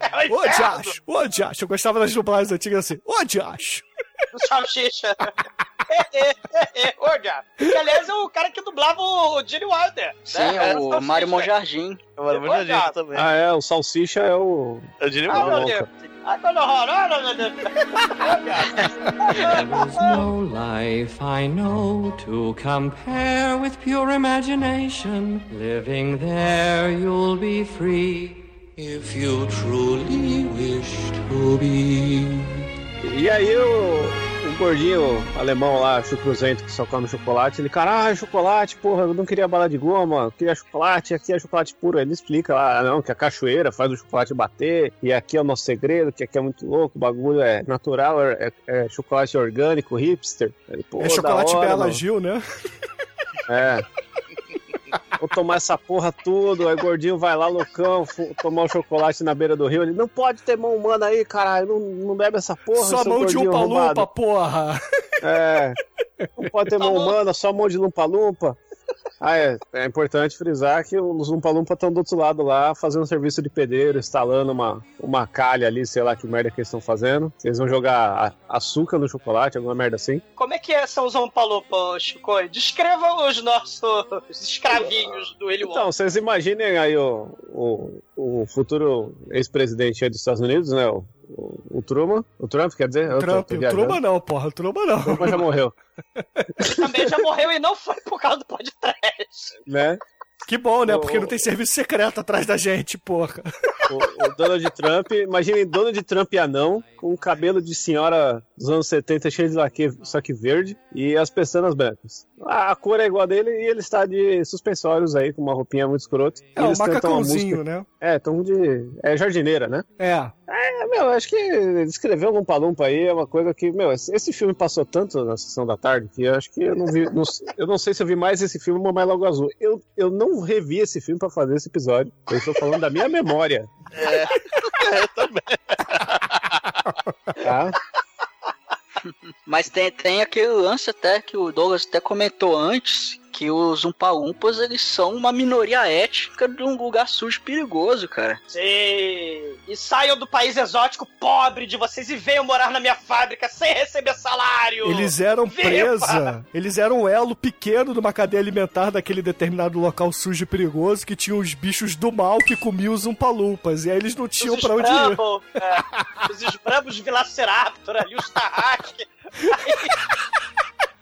S4: É o
S3: Ô! Diacho! Ô, Diacho! Eu gostava das dublagens antigas assim. Ô, Diacho!
S4: do Salsicha. Ô, Diabo. Que, aliás, é o cara que dublava o Gene Wilder.
S7: Sim,
S4: né?
S7: O
S4: Salsicha.
S7: Mário Monjardim.
S5: Já
S4: Diabo.
S5: disse também.
S6: Ah, é, o Salsicha é o.
S5: É o Gene
S4: Ah, meu
S5: Wilder.
S4: Deus. Ah, coisa horrorosa, meu Deus. Diabo.
S11: There's no life I know to compare with pure imagination. Living there, you'll be free if you truly wish to be.
S6: E aí o, o gordinho alemão lá, chucruzento, que só come chocolate, ele, caralho, chocolate, porra, eu não queria bala de goma, eu queria chocolate, aqui é chocolate puro. Ele explica lá, ah, não, que a cachoeira faz o chocolate bater, e aqui é o nosso segredo, que aqui é muito louco, o bagulho é natural, é, é- é chocolate orgânico, hipster. Ele,
S3: é chocolate
S6: hora,
S3: Bela
S6: mano.
S3: Gil, né?
S6: É. Vou tomar essa porra tudo, aí o gordinho vai lá loucão, tomar um chocolate na beira do rio. Ele não pode ter mão humana aí, caralho. Não, não bebe essa porra.
S3: Só mão de umpa-lumpa,
S6: arrombado."
S3: porra!
S6: É. Não pode ter mão
S4: Só mão-
S6: humana, só mão de lumpa-lumpa. Ah, é. É importante frisar que os lumpa-lumpa estão do outro lado lá, fazendo serviço de pedreiro, instalando uma, uma calha ali, sei lá que merda que eles estão fazendo. Eles vão jogar açúcar no chocolate, alguma merda assim.
S4: Como é que é são os Ompalupa, Chico? Descreva os nossos escravinhos do Willy Wonka.
S6: Então, vocês imaginem aí o, o, o futuro ex-presidente dos Estados Unidos, né? O, o, o Truman. O Trump, quer dizer? Tô-
S3: Trump,
S6: tô
S3: o
S6: viajando.
S3: Truman não, porra. O Truman não.
S6: O Truman já morreu,
S4: Ele também já morreu e não foi por causa do podcast.
S6: né?
S3: Que bom, né?
S6: O-
S3: Porque não tem serviço secreto atrás da gente, porra.
S6: O, o Donald Trump, imaginem Donald Trump anão, com um cabelo de senhora dos anos 70 cheio de laque, só que verde, e as pestanas brancas. A, a cor é igual a dele e ele está de suspensórios aí, com uma roupinha muito escrota.
S3: É, um
S6: Eles cantam uma
S3: macacãozinho, né?
S6: É, tão de. É jardineira, né?
S3: É.
S6: É, meu, acho que escrever o Lumpa Lumpa aí é uma coisa que, meu, esse filme passou tanto na sessão da tarde que eu acho que eu não vi. não- eu não sei se eu vi mais esse filme ou mais Logo Azul. Eu, eu não revi esse filme pra fazer esse episódio. Eu estou falando da minha memória.
S5: É, eu também.
S6: Tá?
S7: Mas tem, tem aquele lance até que o Douglas até comentou antes, que os Umpalumpas, eles são uma minoria étnica de um lugar sujo e perigoso, cara.
S4: Sim. E saiam do país exótico pobre de vocês e venham morar na minha fábrica sem receber salário.
S3: Eles eram
S4: Viva!
S3: presa, eles eram um elo pequeno de uma cadeia alimentar daquele determinado local sujo e perigoso que tinha os bichos do mal que comiam os umpalumpas. E aí eles não tinham pra onde ir.
S4: É, os Scrabbles Velociraptor ali, os Tarrasque.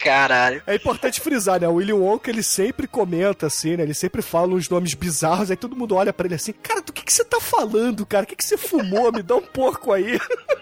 S7: Caralho.
S3: É importante frisar, né? O Willy Wonka, ele sempre comenta, assim, né? Ele sempre fala uns nomes bizarros, aí todo mundo olha pra ele assim, cara, do que que você tá falando, cara? O que que você fumou? Me dá um porco aí.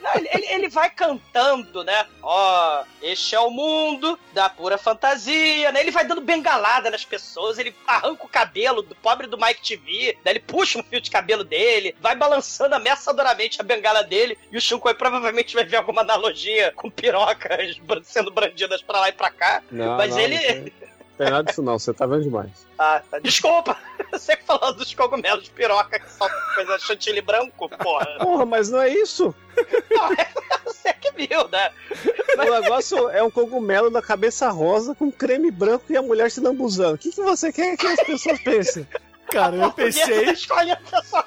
S4: Não, ele, ele- vai cantando, né? Ó, este é o mundo da pura fantasia, né? Ele vai dando bengalada nas pessoas, ele arranca o cabelo do pobre do Mike TV, daí ele puxa um fio de cabelo dele, vai balançando ameaçadoramente a bengala dele, e o Shinkoi provavelmente vai ver alguma analogia com pirocas sendo brandidas pra lá e pra cá.
S6: Não,
S4: Mas
S6: não,
S4: ele.
S6: Não tem, não tem nada disso não, você tá vendo demais.
S4: Ah, tá. Desculpa! Você que falou dos cogumelos de piroca que só coisa chantilly branco, porra.
S6: Porra, mas não é isso.
S4: Você que viu, né?
S6: O negócio é um cogumelo da cabeça rosa com creme branco e a mulher se lambuzando. O que, que você quer que as pessoas pensem?
S3: Cara, eu pensei.
S4: Escolhe a pessoa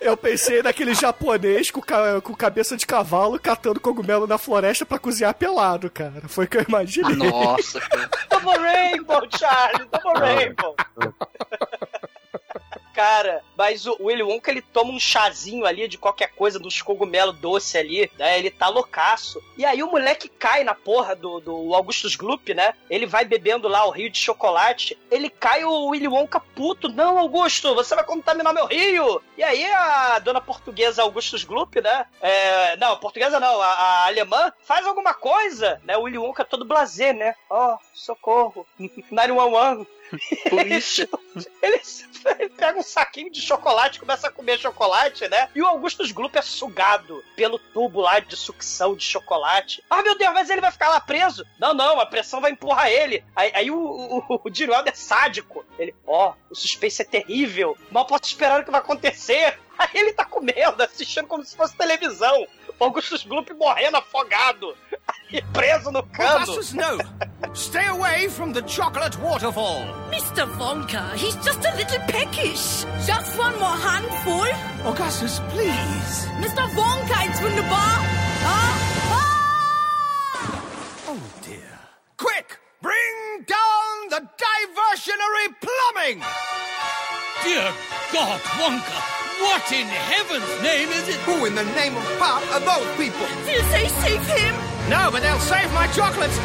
S3: Eu pensei naquele japonês com, ca- com cabeça de cavalo catando cogumelo na floresta pra cozinhar pelado, cara. Foi o que eu imaginei.
S7: Nossa, cara.
S4: Double Rainbow, Charlie! Double Rainbow! Cara, mas o Willy Wonka ele toma um chazinho ali de qualquer coisa, dos cogumelos doce ali, né? Ele tá loucaço. E aí o moleque cai na porra do, do Augustus Gloop, né? Ele vai bebendo lá o rio de chocolate. Ele cai o Willy Wonka puto. Não, Augusto, você vai contaminar meu rio! E aí a dona portuguesa Augustus Gloop, né? É, não, portuguesa não, a, a alemã faz alguma coisa, né? O Willy Wonka todo blasé, né? Oh, socorro. 911.
S7: Polícia.
S4: Ele, ele pega um saquinho de chocolate, começa a comer chocolate, né? E o Augustus Gloop é sugado pelo tubo lá de sucção de chocolate. Ah, meu Deus, mas ele vai ficar lá preso? Não, não, a pressão vai empurrar ele. Aí, aí o, o, o é sádico. Ele, ó, o suspense é terrível. Mal posso esperar o que vai acontecer. Aí ele tá comendo, assistindo como se fosse televisão. O Augustus Gloop morrendo afogado. Aí preso no cano.
S12: Augustus, no! Stay away from the chocolate waterfall!
S13: Mr. Wonka, he's just a little peckish. Just one more handful.
S12: Augustus, please!
S13: Mr. Wonka, it's wunderbar. Ah,
S12: Oh dear. Quick! Bring down the diversionary plumbing!
S14: Dear God, Wonka, what in heaven's name is it?
S12: Who in the name of Pop are those people?
S13: will they save him?
S12: No, but they'll save my chocolates!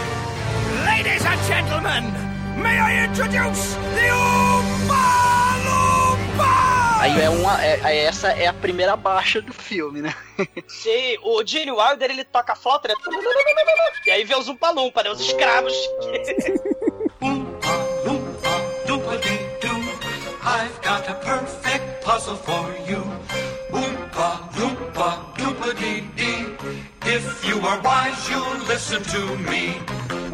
S12: Ladies and gentlemen, may I introduce the Oompa!
S7: Aí é uma. é- é- essa é a primeira baixa do filme, né?
S4: Sim, o Gene Wilder ele toca a flauta, né? E aí vê os Umpalumpa, né? Os escravos.
S15: you are wise, you'll listen to me.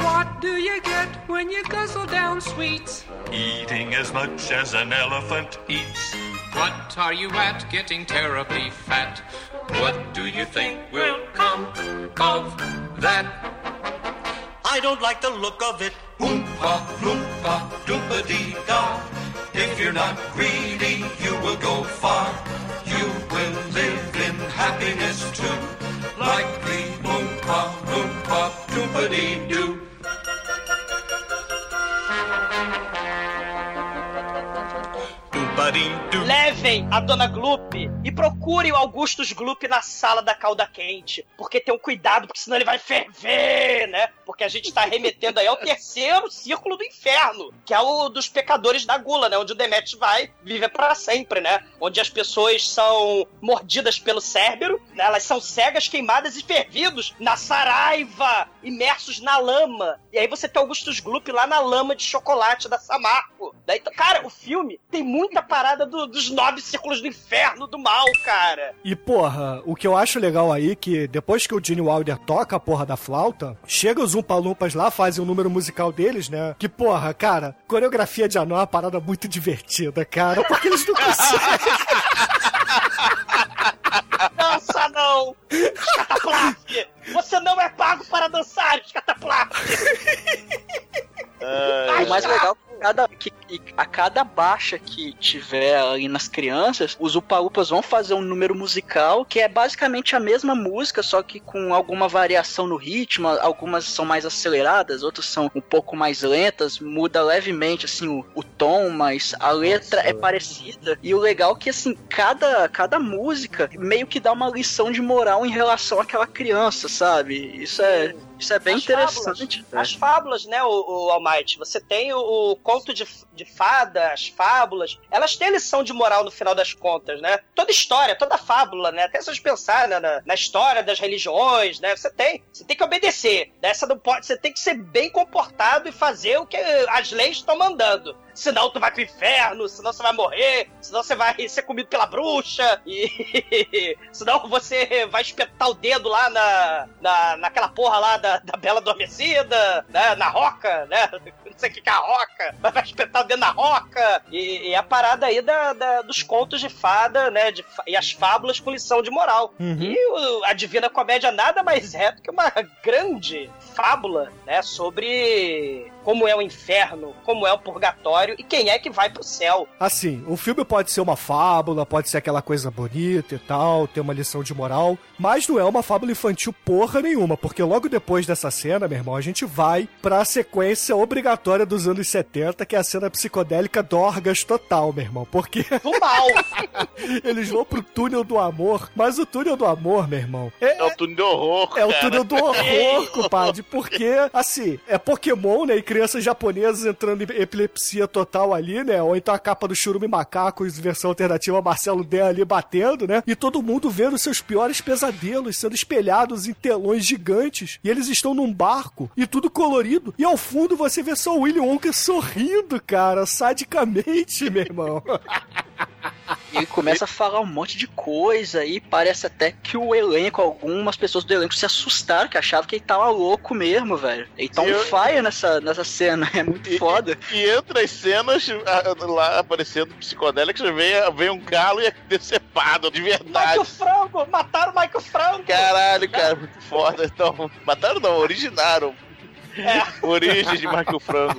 S16: What do you get when you guzzle down sweets?
S15: Eating as much as an elephant eats.
S16: What are you at getting terribly fat?
S15: What do you think will come of that? I don't like the look of it. Oompa, loompa, doompa dee da. If you're not greedy, you will go far. You will live in happiness too. Like the Oompa, loompa, doompa dee doo.
S4: Levem a Dona Gloop e procurem o Augustus Gloop na sala da calda quente. Porque tem um cuidado, porque senão ele vai ferver, né? Porque a gente tá remetendo aí ao terceiro círculo do inferno, que é o dos pecadores da gula, né? Onde o Demet vai viver para sempre, né? Onde as pessoas são mordidas pelo Cérbero, né? elas são cegas, queimadas e fervidos na saraiva, imersos na lama. E aí você tem Augustus Gloop lá na lama de chocolate da Samarco. Daí, cara, o filme tem muita parada do- dos nove círculos do inferno do mal, cara.
S3: E, porra, o que eu acho legal aí é que depois que o Gene Wilder toca a porra da flauta, chega os Umpalumpas lá, fazem o número musical deles, né? Que, porra, cara, coreografia de anão é uma parada muito divertida, cara, porque eles não conseguem.
S4: Dança não! Scataplaf! Você não é pago para dançar, Scataplaf!
S7: o mais legal é cada, que, a cada baixa que tiver ali nas crianças, os Upa-Upas vão fazer um número musical que é basicamente a mesma música, só que com alguma variação no ritmo. Algumas são mais aceleradas, outras são um pouco mais lentas, muda levemente assim o, o tom, mas a letra é parecida. E o legal é que assim, cada, cada música meio que dá uma lição de moral em relação àquela criança, sabe? Isso é. Isso é bem
S4: As
S7: interessante.
S4: Fábulas, as fábulas, né, o, o Almighty? Você tem o, o conto de, de fada, as fábulas. Elas têm lição de moral no final das contas, né? Toda história, toda fábula, né? Até se você pensar né, na, na história das religiões, né? Você tem. Você tem que obedecer. Né? Você, não pode, você tem que ser bem comportado e fazer o que as leis estão mandando. Senão tu vai pro inferno, senão você vai morrer, senão você vai ser comido pela bruxa, e senão você vai espetar o dedo lá na, na, naquela porra lá da, da Bela Adormecida, né? Na roca, né? Não sei o que é a roca, mas vai espetar o dedo na roca. E, e a parada aí da, da- dos contos de fada, né? De, e as fábulas com lição de moral.
S3: Uhum.
S4: E o- a Divina Comédia nada mais é do que uma grande fábula, né? Sobre como é o inferno, como é o purgatório e quem é que vai pro céu.
S3: Assim, o filme pode ser uma fábula, pode ser aquela coisa bonita e tal, ter uma lição de moral, mas não é uma fábula infantil porra nenhuma, porque logo depois dessa cena, meu irmão, a gente vai pra sequência obrigatória dos anos 70, que é a cena psicodélica Dorgas total, meu irmão, porque
S4: Do mal!
S3: eles vão pro túnel do amor, mas o túnel do amor, meu irmão, é,
S5: É o túnel do horror,
S3: é o
S5: cara.
S3: túnel do horror, compadre, porque, assim, é Pokémon, né, e crianças japonesas entrando em epilepsia total ali, né, ou então a capa do Churume Macacos, versão alternativa, Marcelo D ali batendo, né, e todo mundo vendo seus piores pesadelos sendo espelhados em telões gigantes, e eles estão num barco, e tudo colorido, e ao fundo você vê só o Willy Wonka sorrindo, cara, sadicamente, meu irmão.
S7: E ele começa a falar um monte de coisa e parece até que o elenco, algumas pessoas do elenco se assustaram, que achavam que ele tava louco mesmo, velho. Ele tá
S5: E
S7: um
S5: eu-
S7: fire nessa, nessa cena, é muito foda.
S5: E entre as cenas a- lá aparecendo psicodélicas, vem, vem um galo e é decepado, de verdade.
S4: Michael Frango! Mataram o Michael Frango!
S5: Caralho, cara, muito foda. Então, mataram não, originaram.
S4: É.
S5: Origem de Michael Frango.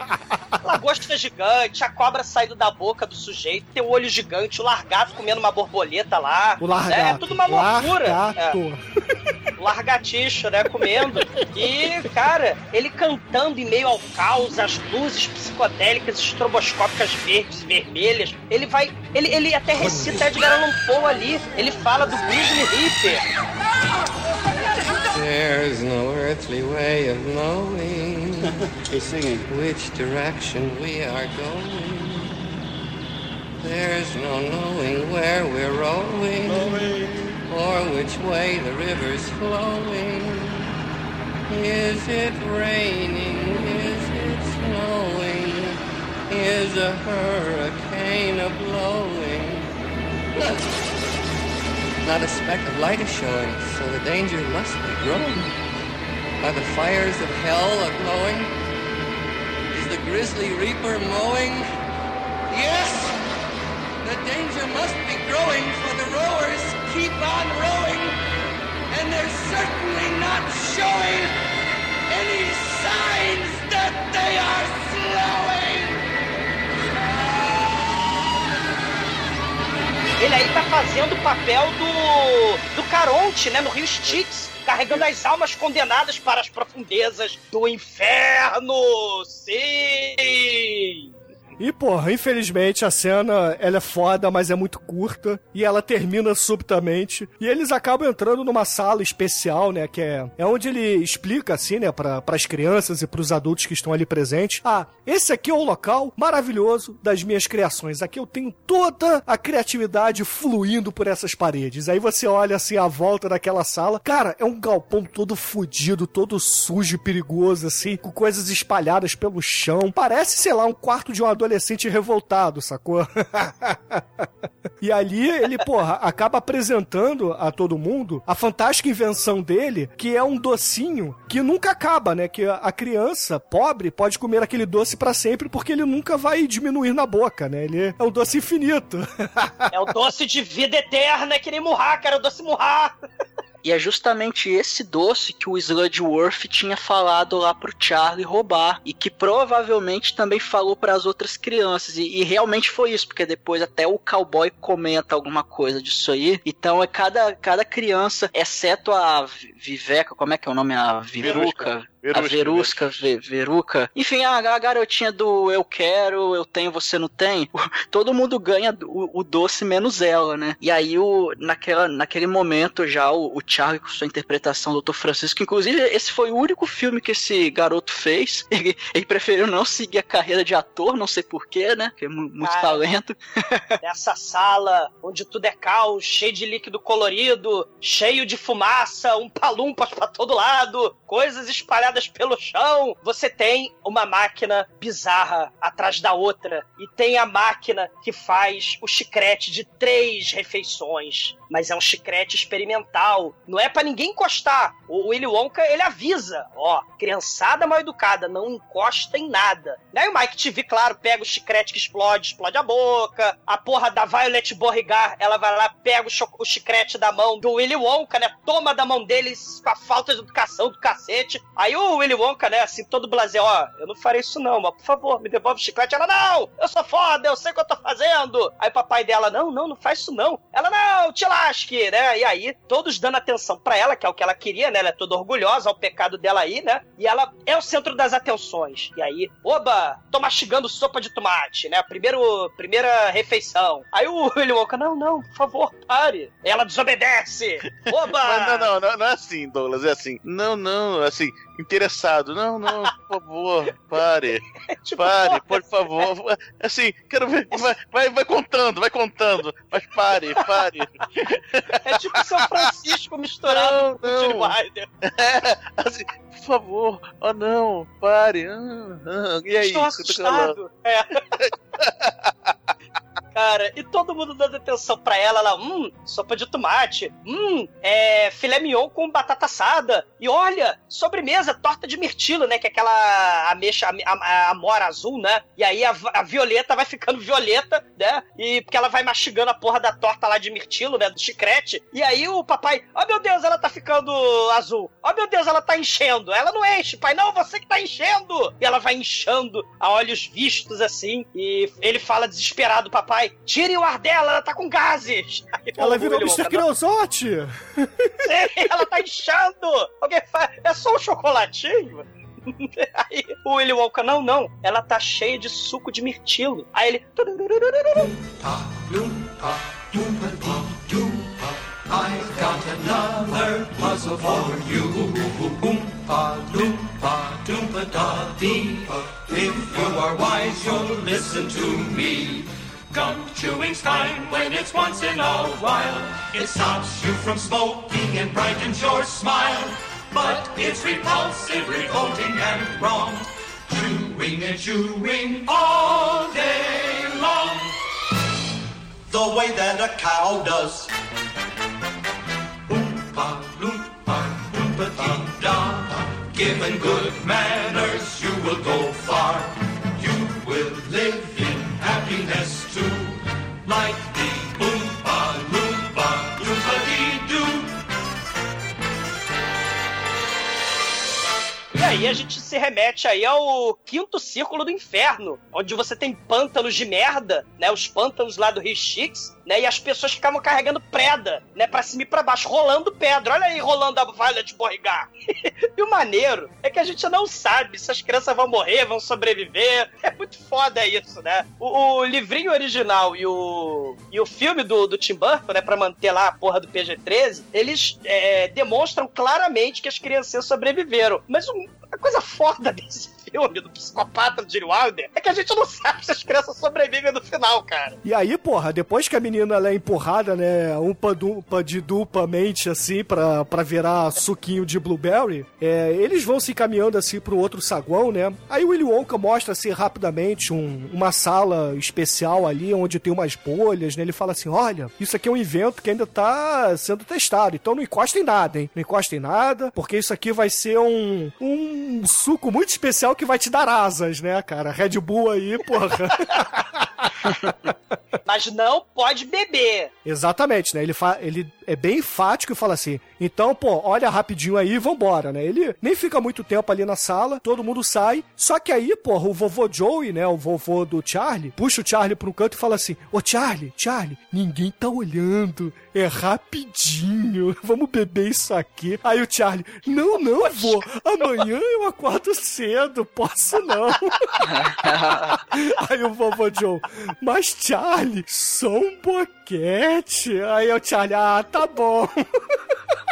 S4: Lagosta gigante, a cobra saindo da boca do sujeito, tem um olho gigante, o largato comendo uma borboleta lá.
S3: O largato.
S4: né? É tudo uma loucura.
S3: Largato.
S4: É. O largaticho, né? Comendo. E, cara, ele cantando em meio ao caos, as luzes psicodélicas, estroboscópicas verdes e vermelhas. Ele vai. Ele, ele até recita Edgar Allan Poe ali. Ele fala do Grizzly Reaper.
S11: There's no earthly way of knowing which direction we are going. There's no knowing where we're rowing or which way the river's flowing. Is it raining? Is it snowing? Is a hurricane a blowing? Look! Not a speck of light is showing, so the danger must be growing. Are the fires of hell a glowing? Is the grisly reaper mowing? Yes! The danger must be growing, for the rowers keep on rowing, and they're certainly not showing any signs that they are slowing!
S4: Ele aí tá fazendo o papel do, do Caronte, né? No Rio Styx, carregando as almas condenadas para as profundezas do inferno. Sim!
S3: E, porra, infelizmente a cena, ela é foda, mas é muito curta. E ela termina subitamente. E eles acabam entrando numa sala especial, né? Que é, é onde ele explica, assim, né? Para as crianças e pros adultos que estão ali presentes. Ah, esse aqui é o local maravilhoso das minhas criações. Aqui eu tenho toda a criatividade fluindo por essas paredes. Aí você olha, assim, a volta daquela sala. Cara, é um galpão todo fudido, todo sujo e perigoso, assim. Com coisas espalhadas pelo chão. Parece, sei lá, um quarto de um adolescente revoltado, sacou? e ali ele, porra, acaba apresentando a todo mundo a fantástica invenção dele, que é um docinho que nunca acaba, né? Que a criança pobre pode comer aquele doce pra sempre porque ele nunca vai diminuir na boca, né? Ele é um doce infinito.
S4: É o doce de vida eterna, é que nem Murra, cara, o doce Murra.
S7: E é justamente esse doce que o Sludgeworth tinha falado lá pro Charlie roubar. E que provavelmente também falou para as outras crianças. E, e, realmente foi isso, porque depois até o cowboy comenta alguma coisa disso aí. Então é cada, cada criança, exceto a Viveca, como é que é o nome? A Viruca. A Verusca, Veruca. Enfim, a, a, garotinha do eu quero, eu tenho, você não tem. Todo mundo ganha o, o doce menos ela, né? E aí, o, naquela, naquele momento já, o, o Charlie com sua interpretação do Dr. Francisco, inclusive esse foi o único filme que esse garoto fez. Ele, ele preferiu não seguir a carreira de ator, não sei porquê, né? Porque é muito Cara, talento.
S4: Nessa sala onde tudo é caos, cheio de líquido colorido, cheio de fumaça, um palumpas pra todo lado, coisas espalhadas jogadas pelo chão. Você tem uma máquina bizarra atrás da outra. E tem a máquina que faz o chiclete de três refeições. Mas é um chiclete experimental. Não é para ninguém encostar. O Willy Wonka, ele avisa. Ó, criançada mal educada, não encosta em nada. Né? E o Mike TV, claro, pega o chiclete que explode, explode a boca. A porra da Violet Beauregard, ela vai lá, pega o, o chiclete da mão do Willy Wonka, né? Toma da mão dele com a falta de educação do cacete. Aí o Willy Wonka, né, assim, todo blazer, ó, eu não farei isso não, mas por favor, me devolve o chiclete. Ela, não, eu sou foda, eu sei o que eu tô fazendo. Aí o papai dela, não, não, não faz isso não. Ela, não, te lasque, né? E aí, todos dando atenção para ela, que é o que ela queria, né? Ela é toda orgulhosa, ao pecado dela aí, né? E ela é o centro das atenções. E aí, oba, tô mastigando sopa de tomate, né? Primeiro, primeira refeição. Aí o Willy Wonka, não, não, por favor, pare. Ela desobedece. Oba!
S5: Mas não, não, não, não é assim, Douglas, é assim. Não, não, assim, interessado. Não, não, por favor, pare. tipo, pare, por favor. Assim, quero ver. Vai, vai, vai, contando, vai contando. Mas pare, pare.
S4: É tipo São Francisco misturado não, com o Wilder.
S5: É, assim, por favor. Oh, não, pare. Ah, ah. E aí?
S4: Estou assustado. É. cara. E todo mundo dando atenção pra ela lá. Hum, sopa de tomate. Hum, é filé mignon com batata assada. E olha, sobremesa, torta de mirtilo, né? Que é aquela ameixa, a, a, a amora azul, né? E aí a, a, violeta vai ficando violeta, né? E porque ela vai mastigando a porra da torta lá de mirtilo, né? Do chicrete. E aí o papai, oh meu Deus, ela tá ficando azul. Oh meu Deus, ela tá enchendo. Ela não enche, pai. Não, você que tá enchendo. E ela vai inchando a olhos vistos assim. E ele fala desesperado, papai pai, tire o ar dela, ela tá com gases.
S3: Aí, ela virou Mr. Creosote.
S4: Sim, ela tá inchando. Alguém fala, é só um chocolatinho? Aí o Willy Wonka, não, não, ela tá cheia de suco de mirtilo. Aí ele. I've got another puzzle for you. Oompa loompa doompa da dee. If you are wise, you'll listen to me. Gum chewing's fine when it's once in a while. It stops you from smoking and brightens your smile. But it's repulsive, revolting, and wrong. Chewing and chewing all day long. The way that a cow does. Oompa loompa oompa dee da. Given good manners, you will go far. You will live in happiness Light. Aí a gente se remete aí ao quinto círculo do inferno, onde você tem pântanos de merda, né? Os pântanos lá do Rio Chix, né? E as pessoas ficavam carregando preda, né? Pra cima e pra baixo, rolando pedra. Olha aí, rolando a de Borrigar. e o maneiro é que a gente não sabe se as crianças vão morrer, vão sobreviver. É muito foda isso, né? O, o livrinho original e o, e o filme do, do Tim Burton, né? Pra manter lá a porra do PG-13, eles é, demonstram claramente que as crianças sobreviveram. Mas um, coisa foda desse filme do psicopata do Gene Wilder é que a gente não sabe se as crianças sobrevivem no final, cara.
S3: E aí, porra, depois que a menina ela é empurrada, né, umpa, dumpa de mente assim, pra, pra virar suquinho de blueberry, é, eles vão se encaminhando assim pro outro saguão, né? Aí o Willy Wonka mostra assim rapidamente um, uma sala especial ali onde tem umas bolhas, né? Ele fala assim: olha, isso aqui é um evento que ainda tá sendo testado, então não encosta em nada, hein? Não encosta em nada, porque isso aqui vai ser um, um suco muito especial que vai te dar asas, né, cara? Red Bull aí, porra.
S4: Mas não pode beber.
S3: Exatamente, né? Ele, fa ele é bem enfático e fala assim: Então, pô, olha rapidinho aí e vambora, né? Ele nem fica muito tempo ali na sala, todo mundo sai. Só que aí, porra, o vovô Joey, né? O vovô do Charlie, puxa o Charlie pra um canto e fala assim: Ô Charlie, Charlie, ninguém tá olhando. É rapidinho. Vamos beber isso aqui. Aí o Charlie, não, não, vô. Amanhã eu acordo cedo. Posso não. Aí o vovô Joe, mas Charlie, só um boquete. Aí o Charlie, ah, tá bom.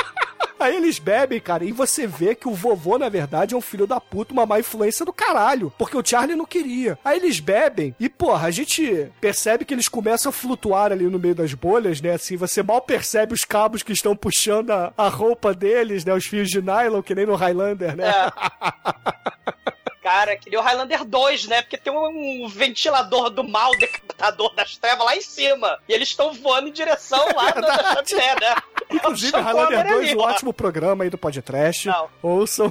S3: Aí eles bebem, cara, e você vê que o vovô, na verdade, é um filho da puta, uma má influência do caralho. Porque o Charlie não queria. Aí eles bebem e, porra, a gente percebe que eles começam a flutuar ali no meio das bolhas, né? Assim, você mal percebe os cabos que estão puxando a, a roupa deles, né? Os fios de nylon, que nem no Highlander, né?
S17: Cara, que nem o Highlander 2, né? Porque tem um ventilador do mal, decapitador das trevas lá em cima. E eles estão voando em direção lá da da chaminé, né?
S3: Inclusive,
S17: É
S3: Highlander
S17: Connery
S3: 2,
S17: ali,
S3: um ótimo programa aí do podcast.
S17: Não.
S3: Ouçam.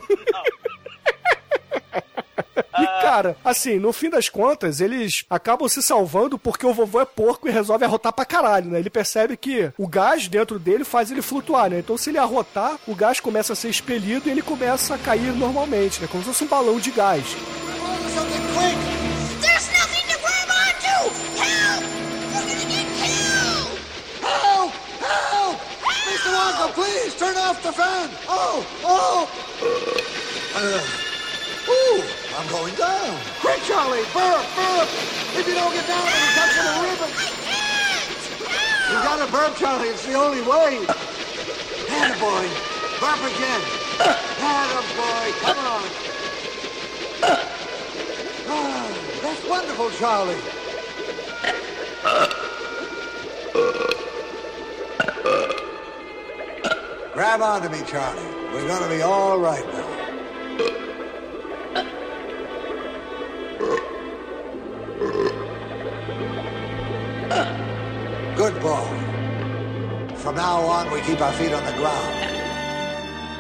S3: E, cara, assim, no fim das contas, eles acabam se salvando porque o vovô é porco e resolve arrotar pra caralho, né? Ele percebe que o gás dentro dele faz ele flutuar, né? Então, se ele arrotar, o gás começa a ser expelido e ele começa a cair normalmente, né? Como se fosse um balão de gás.
S18: Please turn off the fan! Oh! Oh! Uh, ooh, I'm going down. Quick, Charlie! Burp! Burp! If you don't get down, it'll touch the ribbon. You gotta burp, Charlie. It's the only way. Attaboy. Burp again. Attaboy. Come on. Ah, that's wonderful, Charlie. Grab onto me, Charlie. We're gonna be all right now. Good boy. From now on, we keep our feet on the ground.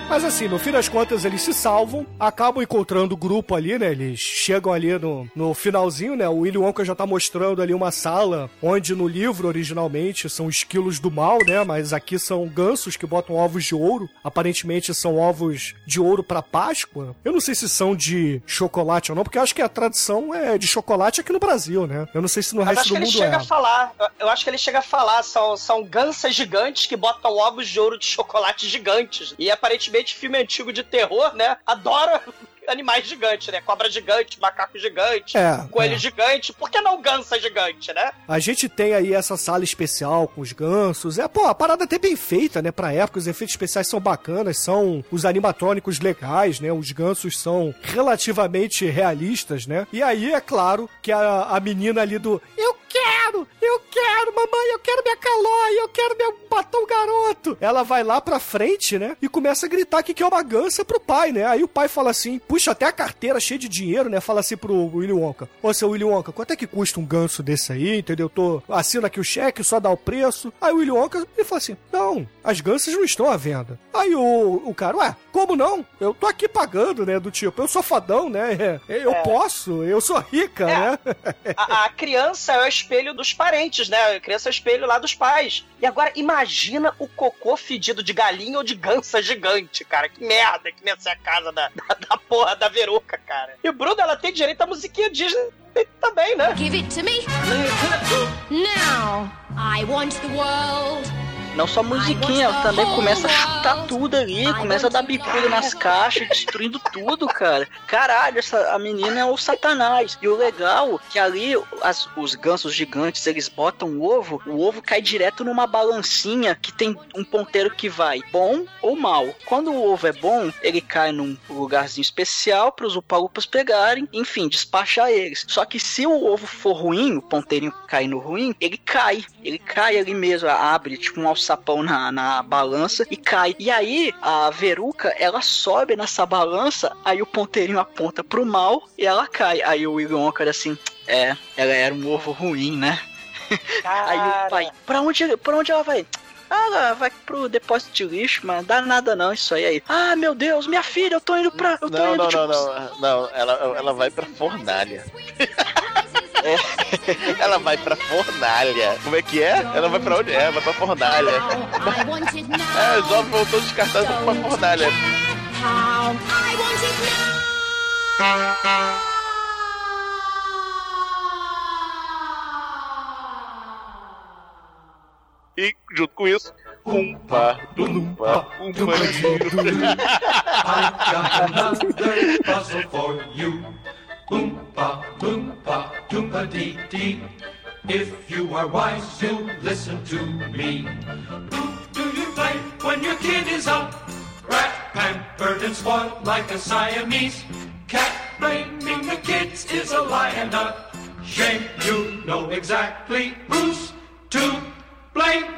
S3: Mas assim, no fim das contas, eles se salvam, acabam encontrando o grupo ali, né? Eles chegam ali no, no finalzinho, né? O Willy Wonka já tá mostrando ali uma sala onde no livro, originalmente, são esquilos do mal, né? Mas aqui são gansos que botam ovos de ouro. Aparentemente são ovos de ouro pra Páscoa. Eu não sei se são de chocolate ou não, porque eu acho que a tradição é de chocolate aqui no Brasil, né? Eu não sei se no
S17: Mas
S3: resto
S17: acho
S3: do
S17: que ele
S3: mundo
S17: chega
S3: é.
S17: a falar. eu- Eu acho que ele chega a falar. São, são gansas gigantes que botam ovos de ouro de chocolate gigantes. E aparentemente, filme antigo de terror, né? Adora animais gigantes, né? Cobra gigante, macaco gigante,
S3: É,
S17: coelho
S3: é.
S17: gigante. Por que não gansa gigante, né?
S3: A gente tem aí essa sala especial com os gansos. É, pô, a parada até bem feita, né? Pra época, os efeitos especiais são bacanas, são os animatrônicos legais, né? Os gansos são relativamente realistas, né? E aí, é claro, que a, a menina ali do Eu quero! Eu quero, mamãe! Eu quero minha calói! Eu quero meu batom garoto! Ela vai lá pra frente, né? E começa a gritar que quer uma gansa pro pai, né? Aí o pai fala assim, puxa até a carteira cheia de dinheiro, né? Fala assim pro Willy Wonka: Ô, seu Willy Wonka, quanto é que custa um ganso desse aí, entendeu? Tô, assina aqui o cheque, só dá o preço. Aí o Willy Wonka ele fala assim: Não, as gansas não estão à venda. Aí o, o cara, ué, como não? Eu tô aqui pagando, né? Do tipo, eu sou fodão, né? Eu
S17: É.
S3: posso, eu sou rica, né?
S17: A, a criança é o espelho dos parentes, né? A criança é espelho lá dos pais. E agora, imagina o cocô fedido de galinha ou de gansa gigante, cara. Que merda que nessa é a casa da, da, da porra da Veruca, cara. E o Bruno, ela tem direito à musiquinha Disney também, né?
S13: Give it to me. Now, I want the world.
S7: Não só musiquinha, também começa a chutar tudo ali, começa a dar bicuda nas caixas, destruindo tudo, cara. Caralho, essa, a menina é o satanás. E o legal é que ali as- os gansos gigantes, eles botam o ovo, o ovo cai direto numa balancinha que tem um ponteiro que vai bom ou mal. Quando o ovo é bom, ele cai num lugarzinho especial para os upalupas pegarem, enfim, despachar eles. Só que se o ovo for ruim, o ponteirinho cair no ruim, ele cai. Ele cai ali mesmo, abre tipo um alçapão na, na balança e cai. E aí a veruca, ela sobe nessa balança, aí o ponteirinho aponta pro mal e ela cai. Aí o William Wonka assim, é, ela era um ovo ruim, né? aí o pai, pra onde, pra onde ela vai? Ah, ela vai pro depósito de lixo, mas dá nada não isso aí. aí. Ah, meu Deus, minha filha, eu tô indo pra. Eu tô
S5: Não,
S7: indo
S5: não,
S7: tipo,
S5: não, não. Não, ela, ela vai pra fornalha. Ela vai pra fornalha. Como é que é? Ela vai pra onde? É, vai pra fornalha. É, os ovos voltou descartados pra fornalha. E junto com isso, Umpa, Dumpa, Umpa,
S15: I've Oompa, loompa, doompa dee dee. If you are wise, you'll listen to me. Who do you play when your kid is up? Rat, pampered and spoiled like a Siamese. Cat, blaming the kids is a lie and a shame. You know exactly who's to blame.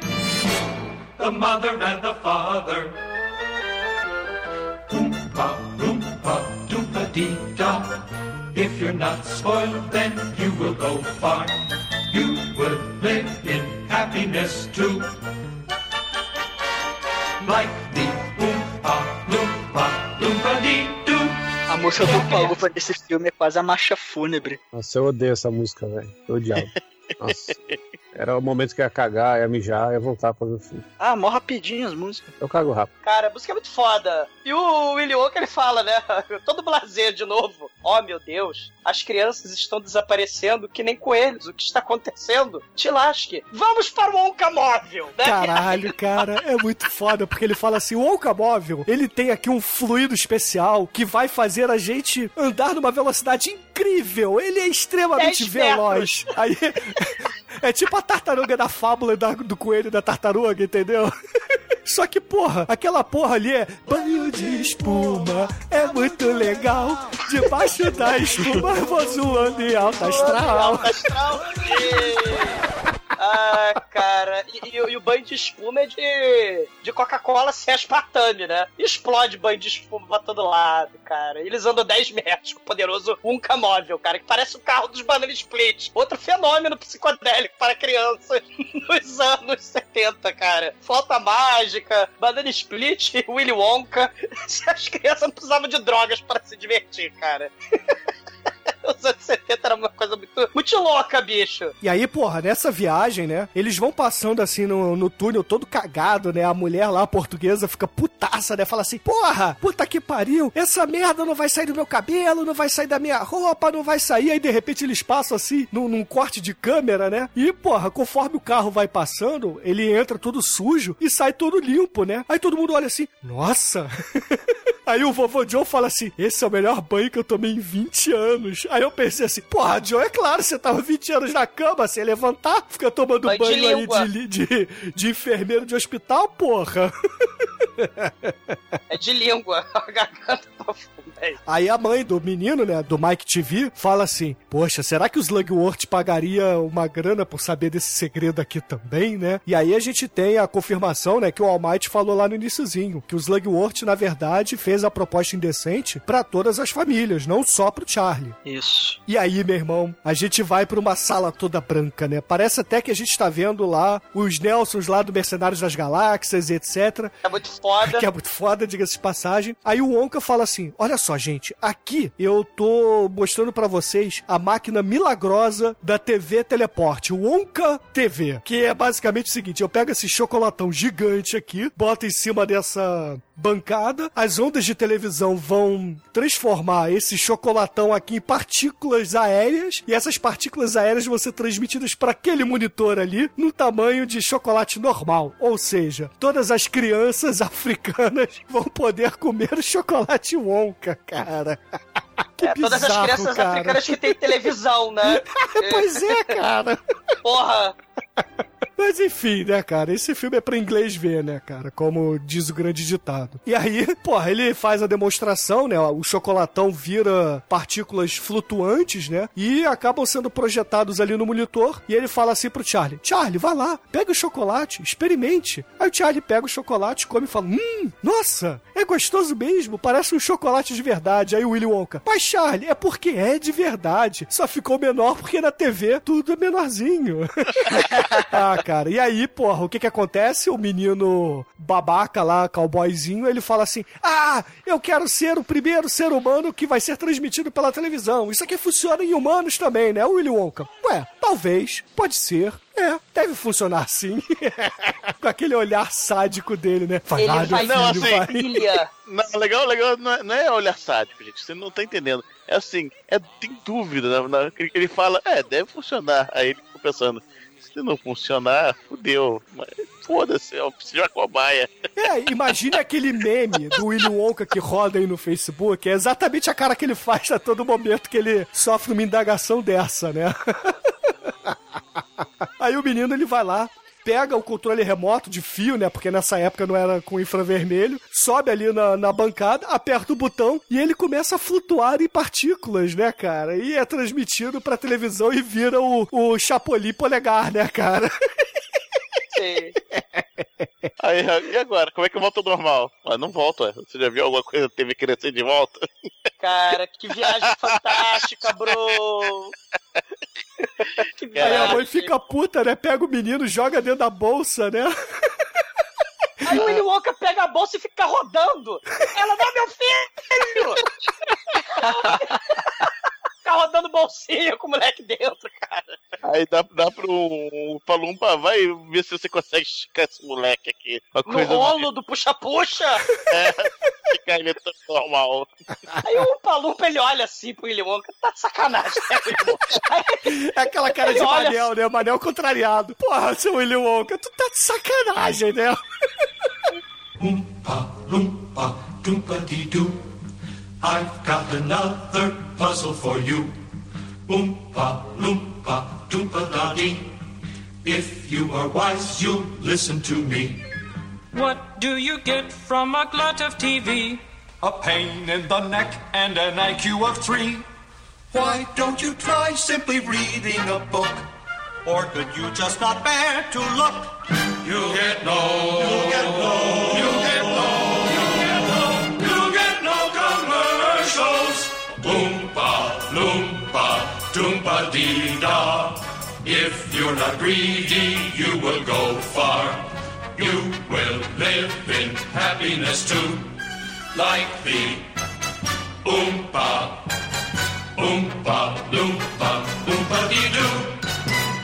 S15: The mother and the father. Doompa dee da. If you're not spoiled, then you will go far. You will live in happiness too. Like the Oompa, Loompa, Loompa dee doo.
S7: A música do Paulo desse filme é quase a marcha fúnebre.
S6: Nossa, eu odeio essa música, velho. Eu odiava. Nossa. Era o momento que eu ia cagar, ia mijar, ia voltar pra fazer o filme.
S7: Ah, mó rapidinho as músicas.
S6: Eu cago rápido.
S4: Cara, a música é muito foda. E o Willy Wonka, ele fala, né? Todo blazer de novo. Oh, meu Deus. As crianças estão desaparecendo que nem coelhos. O que está acontecendo? Te lasque. Vamos para o Wonka móvel, né?
S3: Caralho, cara, é muito foda, porque ele fala assim: o Wonka móvel, ele tem aqui um fluido especial que vai fazer a gente andar numa velocidade incrível. Ele é extremamente
S4: 10
S3: veloz. Aí. É tipo a tartaruga da fábula da- do coelho da tartaruga, entendeu? Só que, porra, aquela porra ali é banho de espuma, é muito legal. Debaixo da espuma eu vou zoando em alta astral.
S4: Alta astral. Ah, cara. E, e e o banho de espuma é de, de Coca-Cola sem aspartame, né? Explode banho de espuma pra todo lado, cara. Eles andam 10 metros com o poderoso Unca móvel, cara, que parece o carro dos Banana Split. Outro fenômeno psicodélico para crianças nos anos 70, cara. Flauta mágica, Banana Split, Willy Wonka. As crianças não precisavam de drogas para se divertir, cara. Os anos 70 era uma coisa muito, muito louca, bicho.
S3: E aí, porra, nessa viagem, né? Eles vão passando assim no, no túnel todo cagado, né? A mulher lá, a portuguesa, fica putaça, né? Fala assim: Porra, puta que pariu, essa merda não vai sair do meu cabelo, não vai sair da minha roupa, não vai sair. Aí de repente eles passam assim, num, num corte de câmera, né? E, porra, conforme o carro vai passando, ele entra todo sujo e sai todo limpo, né? Aí todo mundo olha assim: Nossa! Aí o vovô Joe fala assim: Esse é o melhor banho que eu tomei em 20 anos. Aí eu pensei assim: Porra, Joe, é claro, você tava 20 anos na cama, sem levantar, fica tomando
S4: Banho
S3: banho,
S4: de
S3: aí de, de, de enfermeiro de hospital, porra.
S4: É de língua. A garganta pra fundo. É.
S3: Aí a mãe do menino, né, do Mike TV, fala assim: Poxa, será que os Slugworth pagaria uma grana por saber desse segredo aqui também, né? E aí a gente tem a confirmação, né, que o All Might falou lá no iniciozinho, que o Slugworth, na verdade, fez a proposta indecente pra todas as famílias, não só pro Charlie.
S7: Isso.
S3: E aí, meu irmão, a gente vai pra uma sala toda branca, né? Parece até que a gente tá vendo lá os Nelsons lá do Mercenários das Galáxias e etc.
S4: É muito foda.
S3: Que é muito foda, diga-se de passagem. Aí o Wonka fala assim: Olha só, gente, aqui eu tô mostrando pra vocês a máquina milagrosa da TV Teleporte, o Wonka TV. Que é basicamente o seguinte: eu pego esse chocolatão gigante aqui, boto em cima dessa bancada, as ondas de televisão vão transformar esse chocolatão aqui em partículas aéreas, e essas partículas aéreas vão ser transmitidas para aquele monitor ali no tamanho de chocolate normal. Ou seja, todas as crianças africanas vão poder comer o chocolate Wonka, cara. Que
S4: é, todas as
S3: bizarro,
S4: crianças
S3: cara.
S4: africanas que têm televisão, né?
S3: pois é, cara.
S4: Porra.
S3: Mas enfim, né, cara? Esse filme é pra inglês ver, né, cara? Como diz o grande ditado. E aí, porra, ele faz a demonstração, né? O chocolatão vira partículas flutuantes, né? E acabam sendo projetados ali no monitor. E ele fala assim pro Charlie: Charlie, vai lá, pega o chocolate, experimente. Aí o Charlie pega o chocolate, come e fala: Hum, nossa, é gostoso mesmo, parece um chocolate de verdade. Aí o Willy Wonka, mas Charlie, é porque é de verdade. Só ficou menor porque na TV tudo é menorzinho. ah, cara, e aí, porra, o que que acontece? O menino babaca lá, cowboyzinho, ele fala assim: Ah, eu quero ser o primeiro ser humano que vai ser transmitido pela televisão. Isso aqui funciona em humanos também, né, Willy Wonka? Ué, talvez, pode ser. É, deve funcionar sim. Com aquele olhar sádico dele, né? Vai
S4: Ele
S3: lá, filho,
S5: Não, assim. Não, legal, legal, não é, não é olhar sádico, gente. Você não tá entendendo. É assim, é, tem dúvida. né? Ele fala, é, deve funcionar. Aí ele fica pensando, se não funcionar, fudeu. Mas foda-se, eu preciso de uma cobaia.
S3: É, imagine aquele meme do Willy Wonka que roda aí no Facebook. É exatamente a cara que ele faz a todo momento que ele sofre uma indagação dessa, né? Aí o menino ele vai lá, pega o controle remoto de fio, né? Porque nessa época não era com infravermelho, sobe ali na, na bancada, aperta o botão e ele começa a flutuar em partículas, né, cara? E é transmitido pra televisão e vira o, o Chapolin polegar, né, cara?
S5: Aí, e agora? Como é que eu volto ao normal? Ah, não volto, ué. Você já viu alguma coisa que teve que crescer de volta?
S4: Cara, que viagem fantástica, bro! Que
S3: Aí a mãe
S4: viagem.
S3: fica puta, né? Pega o menino, joga dentro da bolsa, né?
S4: Aí o Willy Wonka pega a bolsa e fica rodando. Ela, não, meu filho! fica rodando bolsinha com o moleque dentro, cara.
S5: Aí dá, dá pro Palumpa, vai ver se você consegue esticar esse moleque aqui. Uma
S4: No
S5: coisa
S4: rolo do puxa-puxa.
S5: É, ficar ele tão normal.
S4: Aí o Palumpa, ele olha assim pro Willy Wonka. Tá de sacanagem, né, Wonka?
S3: É aquela cara de
S4: olha
S3: Manel, né? Manel contrariado. Porra, seu Willy Wonka, tu tá de sacanagem, né?
S15: Oompa loompa doompa dee doo. I've got another puzzle for you. Oompa loompa doompa da dee. If you are wise, you'll listen to me.
S19: What do you get from a glut of TV?
S15: A pain in the neck and an IQ of three. Why don't you try simply reading a book? Or could you just not bear to look? You'll get no. You'll get no. You'll get no. Oompa loompa doompa dee da. If you're not greedy, you will go far. You will live in happiness too, like the Oompa, Oompa, Loompa, Oompa dee doo.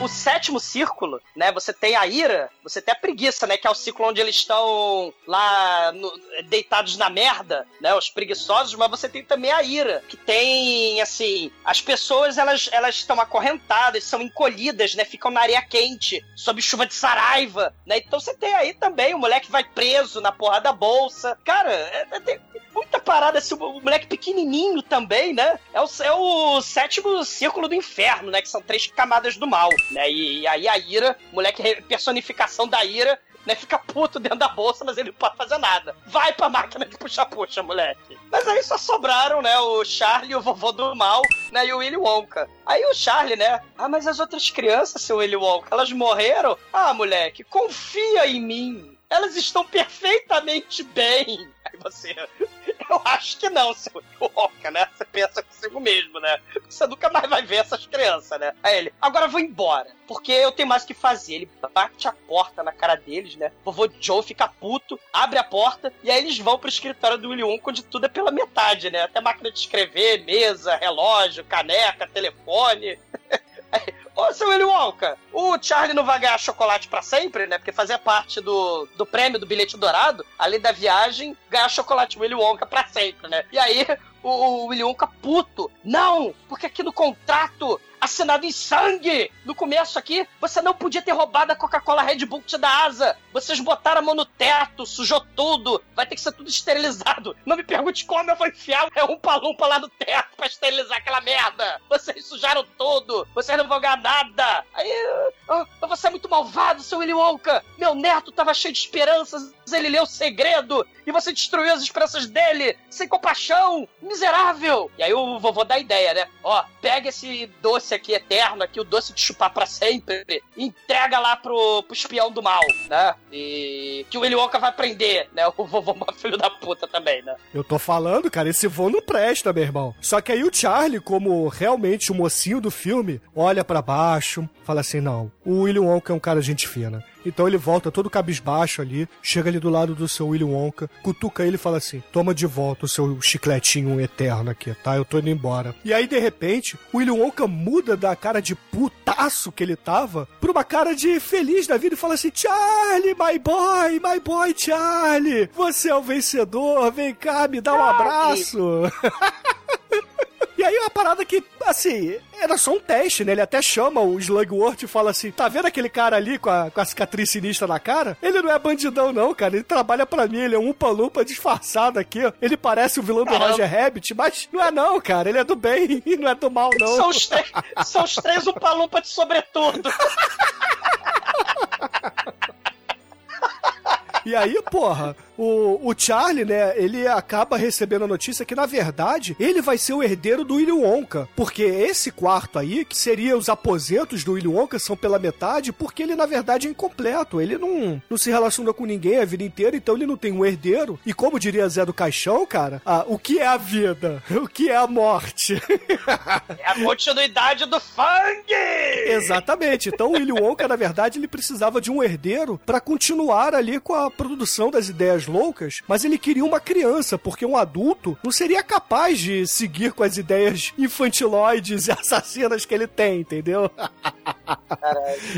S4: O sétimo círculo, né? Você tem a ira, você tem a preguiça, né? Que é o ciclo onde eles estão lá no- deitados na merda, né? Os preguiçosos, mas você tem também a ira, que tem, assim, as pessoas elas elas estão acorrentadas, são encolhidas, né? Ficam na areia quente, sob chuva de saraiva, né? Então você tem aí também o moleque vai preso na porra da bolsa. Cara, é, é- tem muita parada, assim, o moleque pequenininho também, né? É o, é o sétimo círculo do inferno, né? Que são três camadas do mal, né? E, e aí a ira, moleque personificação da ira, né? Fica puto dentro da bolsa, mas ele não pode fazer nada. Vai pra máquina de puxa-puxa, moleque. Mas aí só sobraram, né? O Charlie, o vovô do mal, né? E o Willy Wonka. Aí o Charlie, né? Ah, mas as outras crianças, seu Willy Wonka, elas morreram? Ah, moleque, confia em mim. Elas estão perfeitamente bem. Aí você. Eu acho que não, seu Wonka, né? Você pensa consigo mesmo, né? Você nunca mais vai ver essas crianças, né? Aí ele, agora vou embora, porque eu tenho mais o que fazer. Ele bate a porta na cara deles, né? Vovô Joe fica puto, abre a porta, e aí eles vão pro escritório do Willy Wonka, onde tudo é pela metade, né? Até máquina de escrever, mesa, relógio, caneca, telefone. Ô, seu Willy Wonka, o Charlie não vai ganhar chocolate pra sempre, né? Porque fazia parte do, do prêmio do bilhete dourado, além da viagem, ganhar chocolate Willy Wonka pra sempre, né? E aí, o, o Willy Wonka puto. Não, porque aqui no contrato, assinado em sangue, no começo aqui, você não podia ter roubado a Coca-Cola Red Bull asa. Vocês botaram a mão no teto, sujou tudo, vai ter que ser tudo esterilizado. Não me pergunte como eu vou enfiar é um palumpa lá no teto pra esterilizar aquela merda. Vocês sujaram tudo, vocês não vão ganhar nada. Aí, vou você é muito malvado, seu Willy Wonka! Meu neto tava cheio de esperanças, ele leu o segredo e você destruiu as esperanças dele, sem compaixão, miserável! E aí o vovô dá a ideia, né? Ó, pega esse doce aqui eterno, aqui, o doce de chupar pra sempre, entrega lá pro, pro espião do mal, né? E que o Willy Wonka vai prender, né? O vovô filho da puta também, né?
S3: Eu tô falando, cara, esse voo não presta, meu irmão. Só que aí o Charlie, como realmente o mocinho do filme, olha pra baixo, fala assim: não, o Willy Wonka é um cara gente fina. Então ele volta todo cabisbaixo ali, chega ali do lado do seu Willy Wonka, cutuca ele e fala assim: toma de volta o seu chicletinho eterno aqui, tá? Eu tô indo embora. E aí, de repente, o Willy Wonka muda da cara de putaço que ele tava pra uma cara de feliz da vida e fala assim: Charlie, my boy, my boy, Charlie, você é o vencedor, vem cá, me dá um abraço. E aí uma parada que, assim, era só um teste, né? Ele até chama o Slugworth e fala assim: tá vendo aquele cara ali com a, com a cicatriz sinistra na cara? Ele não é bandidão, não, cara. Ele trabalha pra mim, ele é um lumpa disfarçado aqui, ó. Ele parece o vilão do Roger Rabbit, mas não é não, cara. Ele é do bem e não é do mal, não.
S4: São os, três- são os três Umpa-Lumpa de sobretudo.
S3: E aí, porra, o, o Charlie, né, ele acaba recebendo a notícia que, na verdade, ele vai ser o herdeiro do Willy Wonka. Porque esse quarto aí, que seria os aposentos do Willy Wonka, são pela metade, porque ele, na verdade, é incompleto. Ele não, não se relaciona com ninguém a vida inteira, então ele não tem um herdeiro. E como diria Zé do Caixão, cara, ah, o que é a vida? O que é a morte?
S4: É a continuidade do Fang!
S3: Exatamente. Então o Willy Wonka, na verdade, ele precisava de um herdeiro pra continuar ali com a produção das ideias loucas, mas ele queria uma criança, porque um adulto não seria capaz de seguir com as ideias infantiloides e assassinas que ele tem, entendeu?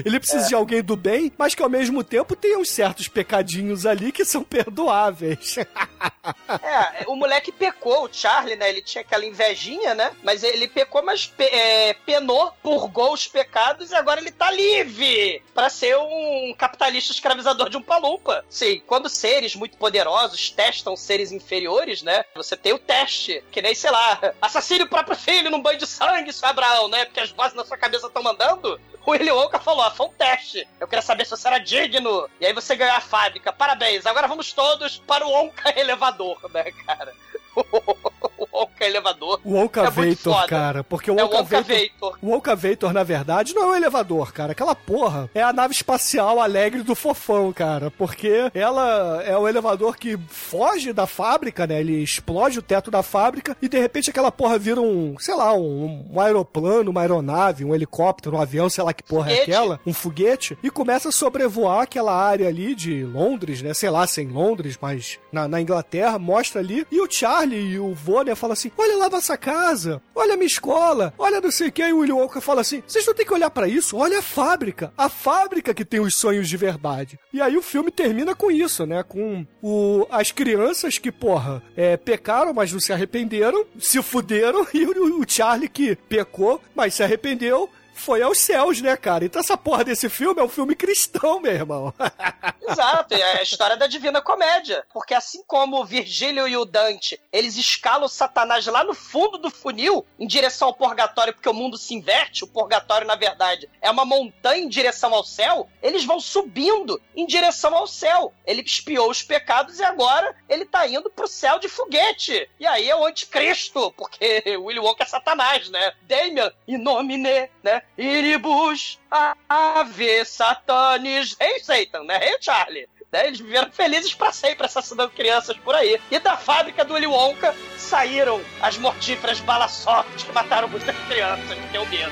S3: Ele precisa
S4: É.
S3: de alguém do bem, mas que ao mesmo tempo tenha uns certos pecadinhos ali que são perdoáveis.
S4: É, o moleque pecou, o Charlie, né? Ele tinha aquela invejinha, né? Mas ele pecou, mas pe- é, penou, purgou os pecados e agora ele tá livre pra ser um capitalista escravizador de um palumpa. Sim, quando seres muito poderosos testam seres inferiores, né? Você tem o teste, que nem, sei lá, assassine o próprio filho num banho de sangue, seu Abraão, né? Porque as vozes na sua cabeça estão mandando. O Willy falou, ó, foi um teste. Eu queria saber se você era digno. E aí você ganhou a fábrica. Parabéns. Agora vamos todos para o Wonka elevador, né, cara? o Wonka elevador.
S3: O Wonka
S4: é
S3: Vator, cara, porque o
S4: É o
S3: Wonka,
S4: Wonka
S3: Vator,
S4: Vator.
S3: o Vator, na verdade, não é um elevador, cara. Aquela porra é a nave espacial alegre do fofão, cara, porque ela é o elevador que foge da fábrica, né? Ele explode o teto da fábrica e de repente aquela porra vira um, sei lá, um, um aeroplano, uma aeronave, um helicóptero, um avião, sei lá que porra é
S4: Foguete.
S3: aquela, um foguete, e começa a sobrevoar aquela área ali de Londres, né? Sei lá se é em Londres, mas na, na Inglaterra, mostra ali. E o Charlie e o vô, né, fala assim: olha lá nossa casa, olha a minha escola, olha não sei o que. E o Willy Wonka fala assim: vocês não tem que olhar pra isso, olha a fábrica, a fábrica que tem os sonhos de verdade. E aí o filme termina com isso, né? Com o, as crianças que, porra, é, pecaram, mas não se arrependeram, se fuderam, e o, o Charlie que pecou, mas se arrependeu. Foi aos céus, né, cara? Então essa porra desse filme é um filme cristão, meu irmão.
S4: Exato, é a história da Divina Comédia. Porque assim como o Virgílio e o Dante, eles escalam o Satanás lá no fundo do funil, em direção ao purgatório, porque o mundo se inverte, o purgatório, na verdade, é uma montanha em direção ao céu, eles vão subindo em direção ao céu. Ele expiou os pecados e agora ele tá indo pro céu de foguete. E aí é o anticristo, porque Willy Wonka é Satanás, né? Damian, in nomine, né? Iribus, ave satanis, rei Satan, né? Rei Charlie. Né? Eles viveram felizes pra sempre assassinando crianças por aí. E da fábrica do Willy Wonka saíram as mortíferas balas soft que mataram muitas crianças. Tenho medo.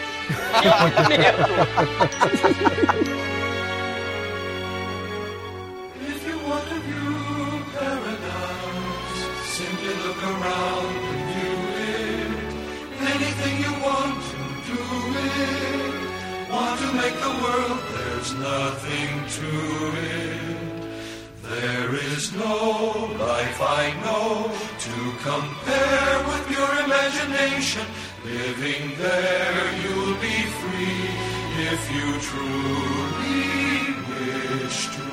S4: Tenho medo.
S15: If you want to view paradise, simply look around world, there's nothing to it. There is no life I know to compare with your imagination. Living there, you'll be free if you truly wish to.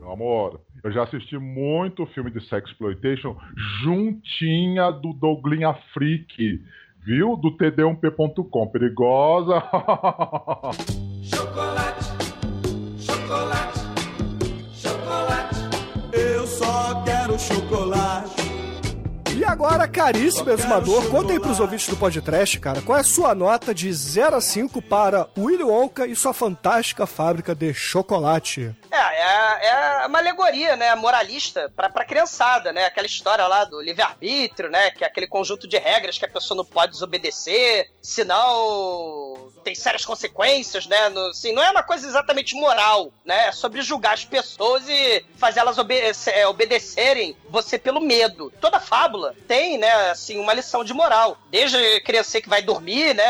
S20: Meu amor, eu já assisti muito filme de sexploitation juntinha do Douglinha Freak. Viu? Do td1p.com. Perigosa.
S12: Chocolate, chocolate, chocolate. Eu só quero chocolate.
S3: E agora, caríssimo exumador, conta aí pros ouvintes do podcast, cara, qual é a sua nota de 0 a 5 para Willy Wonka e sua fantástica fábrica de chocolate?
S4: É, é, é uma alegoria, né, moralista pra, pra criançada, né? Aquela história lá do livre-arbítrio, né? Que é aquele conjunto de regras que a pessoa não pode desobedecer, senão tem sérias consequências, né? No, assim, não é uma coisa exatamente moral, né? É sobre julgar as pessoas e fazer elas obede é, obedecerem você pelo medo. Toda fábula tem, né, assim, uma lição de moral. Desde criança que vai dormir, né?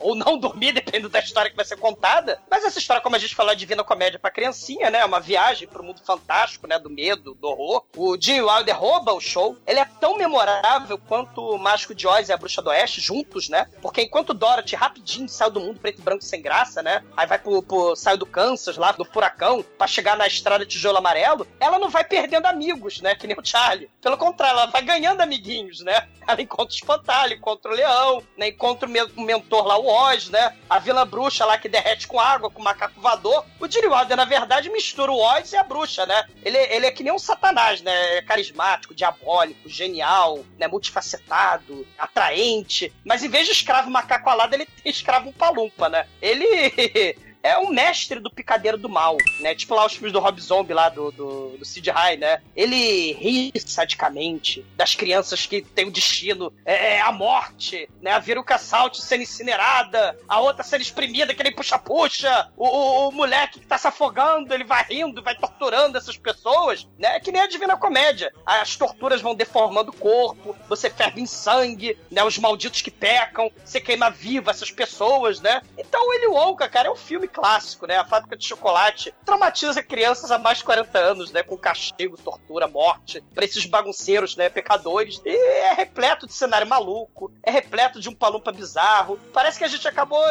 S4: Ou não dormir, dependendo da história que vai ser contada. Mas essa história, como a gente falou, é divina comédia pra criancinha, né? É uma viagem pro mundo fantástico, né? Do medo, do horror. O Gene Wilder rouba o show. Ele é tão memorável quanto o Mágico de Oz e a Bruxa do Oeste juntos, né? Porque enquanto Dorothy rapidinho saiu do mundo preto e branco sem graça, né? Aí vai pro, pro do Kansas, lá do furacão, pra chegar na estrada tijolo amarelo, ela não vai perdendo amigos, né? Que nem o Charlie. Pelo contrário, ela vai ganhando amiguinhos, né? Ela encontra o espantalho, encontra o leão, né? Encontra o mentor lá, o Oz, né? A Vila Bruxa lá que derrete com água, com macaco voador. O Gene Wilder, na verdade, mistura o Oz e a bruxa, né? Ele, ele é que nem um satanás, né? É carismático, diabólico, genial, né? Multifacetado, atraente. Mas em vez de escravo macaco alado, ele tem escravo palumpa, né? Ele... É um mestre do picadeiro do mal, né? Tipo lá os filmes do Rob Zombie lá do, do, do Sid High, né? Ele ri sadicamente das crianças que têm o destino, é, é a morte, né? A Viruca Salt sendo incinerada, a outra sendo exprimida, que nem puxa-puxa, o, o, o moleque que tá se afogando, ele vai rindo, vai torturando essas pessoas, né? É que nem a Divina Comédia. As torturas vão deformando o corpo, você ferve em sangue, né? Os malditos que pecam, você queima viva essas pessoas, né? Então Willy Wonka, cara, é um filme clássico, né? A fábrica de chocolate traumatiza crianças há mais de 40 anos, né? Com castigo, tortura, morte, pra esses bagunceiros, né? Pecadores. E é repleto de cenário maluco, é repleto de um palumpa bizarro. Parece que a gente acabou,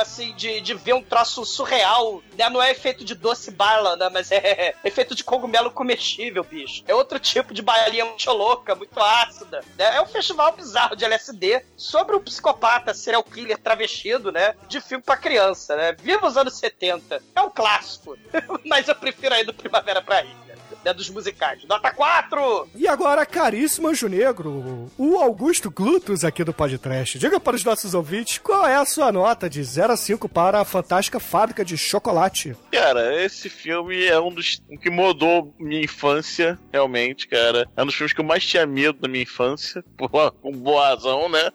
S4: assim, de, de ver um troço surreal, né? Não é efeito de doce bala, né? Mas é efeito de cogumelo comestível, bicho. É outro tipo de balinha muito louca, muito ácida. Né? É um festival bizarro de LSD sobre um psicopata serial killer travestido, né? De filme pra criança, né? Viva os anos 70. É um clássico. Mas eu prefiro aí do Primavera pra Ilha. Né, dos musicais. Nota 4!
S3: E agora, caríssimo Anjo Negro, o Augusto Glutus aqui do Podcast. Diga para os nossos ouvintes qual é a sua nota de 0 a 5 para a fantástica fábrica de chocolate.
S5: Cara, esse filme é um dos um que mudou minha infância, realmente, cara. É um dos filmes que eu mais tinha medo na minha infância, por com boa razão, né?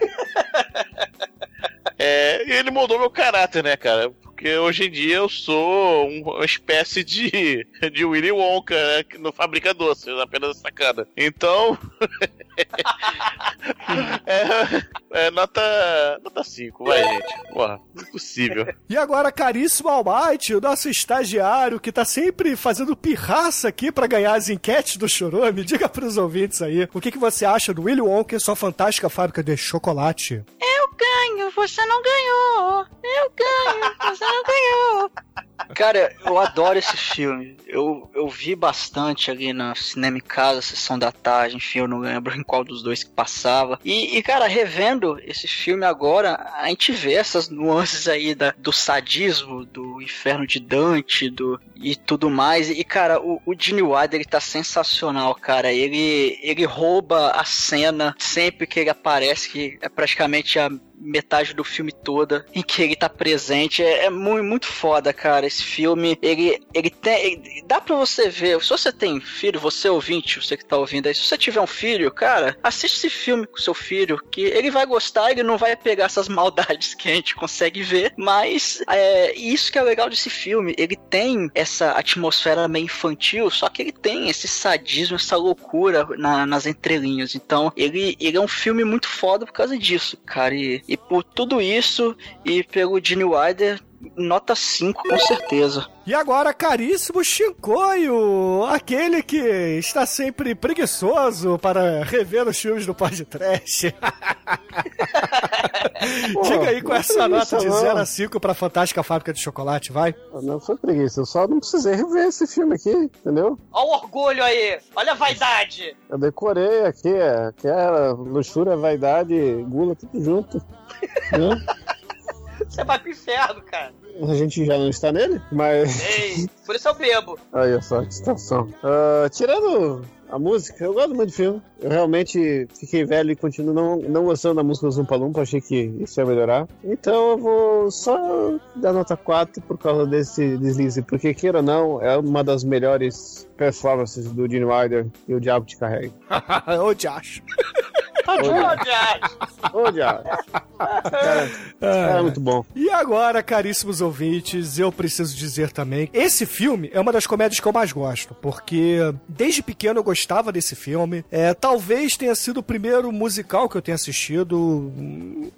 S5: É, e ele mudou meu caráter, né, cara? Porque hoje em dia eu sou um- uma espécie de, de Willy Wonka, né, que no fabrica doces, apenas sacana. Então. é, é nota, nota 5, vai, gente. Porra, impossível.
S3: E agora, caríssimo Almighty, o nosso estagiário que tá sempre fazendo pirraça aqui para ganhar as enquetes do Chorume, diga pros ouvintes aí, o que, que você acha do Willy Wonka e sua fantástica fábrica de chocolate?
S7: Eu ganho, você não ganhou. Eu ganho. Cara, eu adoro esse filme. Eu, eu vi bastante ali na Cinema em Casa, Sessão da Tarde, enfim, eu não lembro em qual dos dois que passava. E, e, cara, revendo esse filme agora, a gente vê essas nuances aí da, do sadismo, do inferno de Dante, do, e tudo mais. E, cara, o, o Gene Wilder, ele tá sensacional, cara. Ele, ele rouba a cena sempre que ele aparece, que é praticamente a metade do filme toda em que ele tá presente. É, é muito, muito foda, cara. Esse filme, ele, ele tem. ele- dá pra você ver. Se você tem filho, você ouvinte, você que tá ouvindo aí, se você tiver um filho, cara, assiste esse filme com seu filho, que ele vai gostar, ele não vai pegar essas maldades que a gente consegue ver, mas é isso que é legal desse filme. Ele tem essa atmosfera meio infantil, só que ele tem esse sadismo, essa loucura na- nas entrelinhas. Então, ele, ele é um filme muito foda por causa disso, cara. E, e por tudo isso, e pelo Gene Wilder, nota 5, com certeza.
S3: E agora, caríssimo Shinkoio, aquele que está sempre preguiçoso para rever os filmes do podcast. Diga aí qual é a sua nota de 0 a 5 para Fantástica Fábrica de Chocolate, vai?
S6: Não foi preguiça, eu só não precisei rever esse filme aqui, entendeu?
S17: Olha o orgulho aí, olha a vaidade.
S6: Eu decorei aqui, é, que era luxúria, vaidade, gula, tudo junto. né?
S17: Você vai pro inferno, cara.
S6: A gente já não está nele, mas.
S17: Ei, por isso eu bebo.
S6: Olha só que situação. Ah, tirando a música, eu gosto muito do filme. Eu realmente fiquei velho e continuo não, não gostando da música do Zumpa Lumpa, achei que isso ia melhorar. Então eu vou só dar nota 4 por causa desse deslize, porque queira ou não, é uma das melhores performances do Gene Wilder e o Diabo te carrega.
S3: Ô, Josh.
S6: Ô, Diabo. É muito bom.
S3: E agora, caríssimos ouvintes, eu preciso dizer também: esse filme é uma das comédias que eu mais gosto, porque desde pequeno eu gostava desse filme. É, talvez tenha sido o primeiro musical que eu tenha assistido.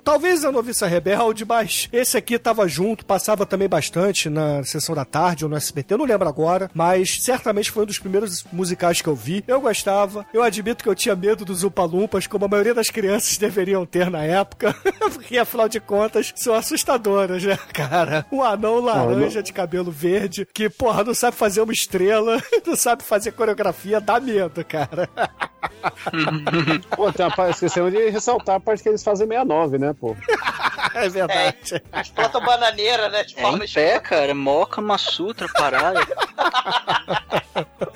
S3: Talvez a Noviça Rebelde, mas esse aqui tava junto, passava também bastante na sessão da tarde ou no SBT, eu não lembro agora, mas certamente foi um dos primeiros musicais que eu vi. Eu gostava, eu admito que eu tinha medo dos Upalumpas, como a maioria das crianças deveriam ter na época, porque afinal de contas são assustadoras, né, cara? Um anão laranja de cabelo verde que, porra, não sabe fazer uma estrela, não sabe fazer coreografia, dá medo, cara.
S6: Pô, tem uma parte, esquecemos de ressaltar a parte que eles fazem 69, né, pô?
S3: é verdade.
S17: As plantas bananeiras, né? De
S7: É
S17: forma
S7: em pé, cara. Moca, Massutra, parada.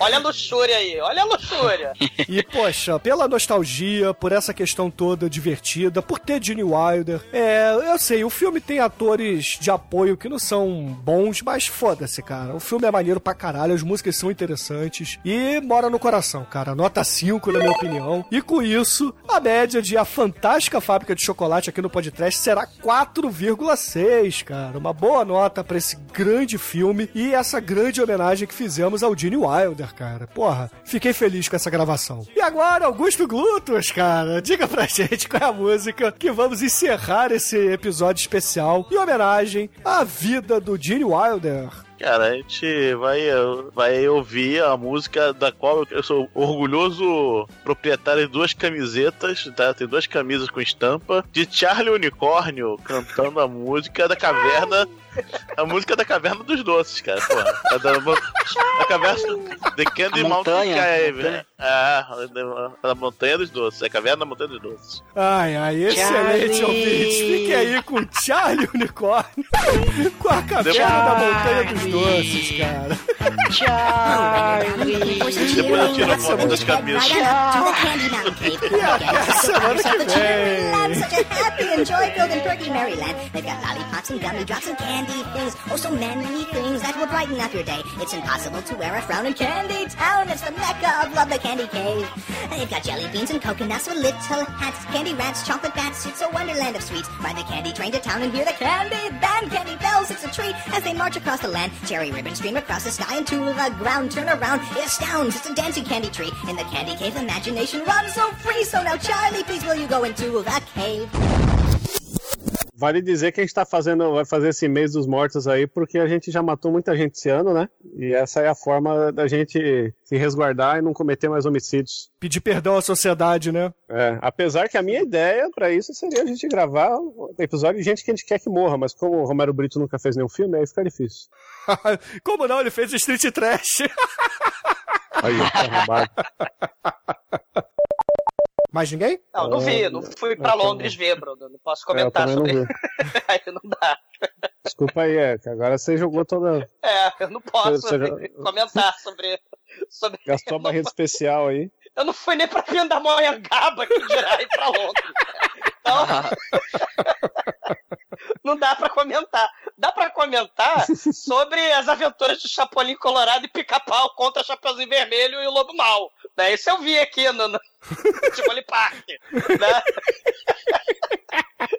S17: Olha a luxúria aí, olha a luxúria.
S3: E, poxa, pela nostalgia, por essa questão toda divertida, por ter Gene Wilder, é, eu sei, o filme tem atores de apoio que não são bons, mas foda-se, cara. O filme é maneiro pra caralho, as músicas são interessantes e mora no coração, cara. Nota 5, na minha opinião. E com isso, a média de A Fantástica Fábrica de Chocolate aqui no podcast será 4,6, cara. Uma boa nota pra esse grande filme e essa grande homenagem que fizemos ao Gene Wilder, cara. Porra, fiquei feliz com essa gravação. E agora, Augusto Glutos, cara, diga pra gente qual é a música que vamos encerrar esse episódio especial em homenagem à vida do Gene Wilder.
S5: Cara, a gente vai, vai ouvir a música da qual eu sou orgulhoso proprietário de duas camisetas, tá? Tem duas camisas com estampa, de Charlie Unicórnio cantando a música da caverna. A música da Caverna dos Doces, cara. Porra. A da, a caverna. The Candy
S7: A
S5: Mountain
S7: montanha,
S5: Cave.
S7: montanha.
S5: Ah, a, a Montanha dos Doces. É a Caverna da Montanha dos Doces.
S3: Ai, ai, excelente ouvinte. Fique aí com o Charlie Unicórnio, com a caverna da Montanha dos Doces, cara.
S7: Charlie.
S5: Depois eu tiro a foto das camisas.
S3: Até semana que vem.
S21: Such a happy and joy-filled and perky Maryland. They've got lollipops and gummy drops and candy things. Oh, so many things that will brighten up your day. It's impossible to wear a frown in Candy Town. It's the mecca of love, the Candy Cave. They've got jelly beans and coconuts with little hats, candy rats, chocolate bats. It's a wonderland of sweets. Ride the candy train to town and hear the candy band, candy bells. It's a treat as they march across the land. Cherry ribbons stream across the sky and to the ground. Turn around, it astounds. It's a dancing candy tree. In the candy cave, imagination runs so free. So now, Charlie, please will you go into the cave?
S6: Vale dizer que a gente tá fazendo, vai fazer esse mês dos mortos aí, porque a gente já matou muita gente esse ano, né? E essa é a forma da gente se resguardar e não cometer mais homicídios.
S3: Pedir perdão à sociedade, né?
S6: É, apesar que a minha ideia pra isso seria a gente gravar um episódio de gente que a gente quer que morra, mas como o Romero Brito nunca fez nenhum filme, aí fica difícil.
S3: Como não? Ele fez Street Trash.
S6: Aí, tá arrombado.
S3: Mais ninguém?
S17: Não, não vi, não fui pra Londres ver, Bruno. Não posso comentar
S6: É, eu também
S17: sobre.
S6: não
S17: Aí não dá.
S6: Desculpa aí, é, que agora você jogou toda.
S17: É, eu não posso
S6: Você já-
S17: comentar sobre. sobre...
S6: Gastou a barreira especial aí.
S17: Eu não fui nem pra Pindamonhangaba que dirá ir pra Londres. Então, não dá pra comentar. Dá pra comentar sobre as aventuras de Chapolin Colorado e Pica-Pau contra Chapeuzinho Vermelho e o Lobo Mal. Né? Isso eu vi aqui no, no Tivoli Park. Né?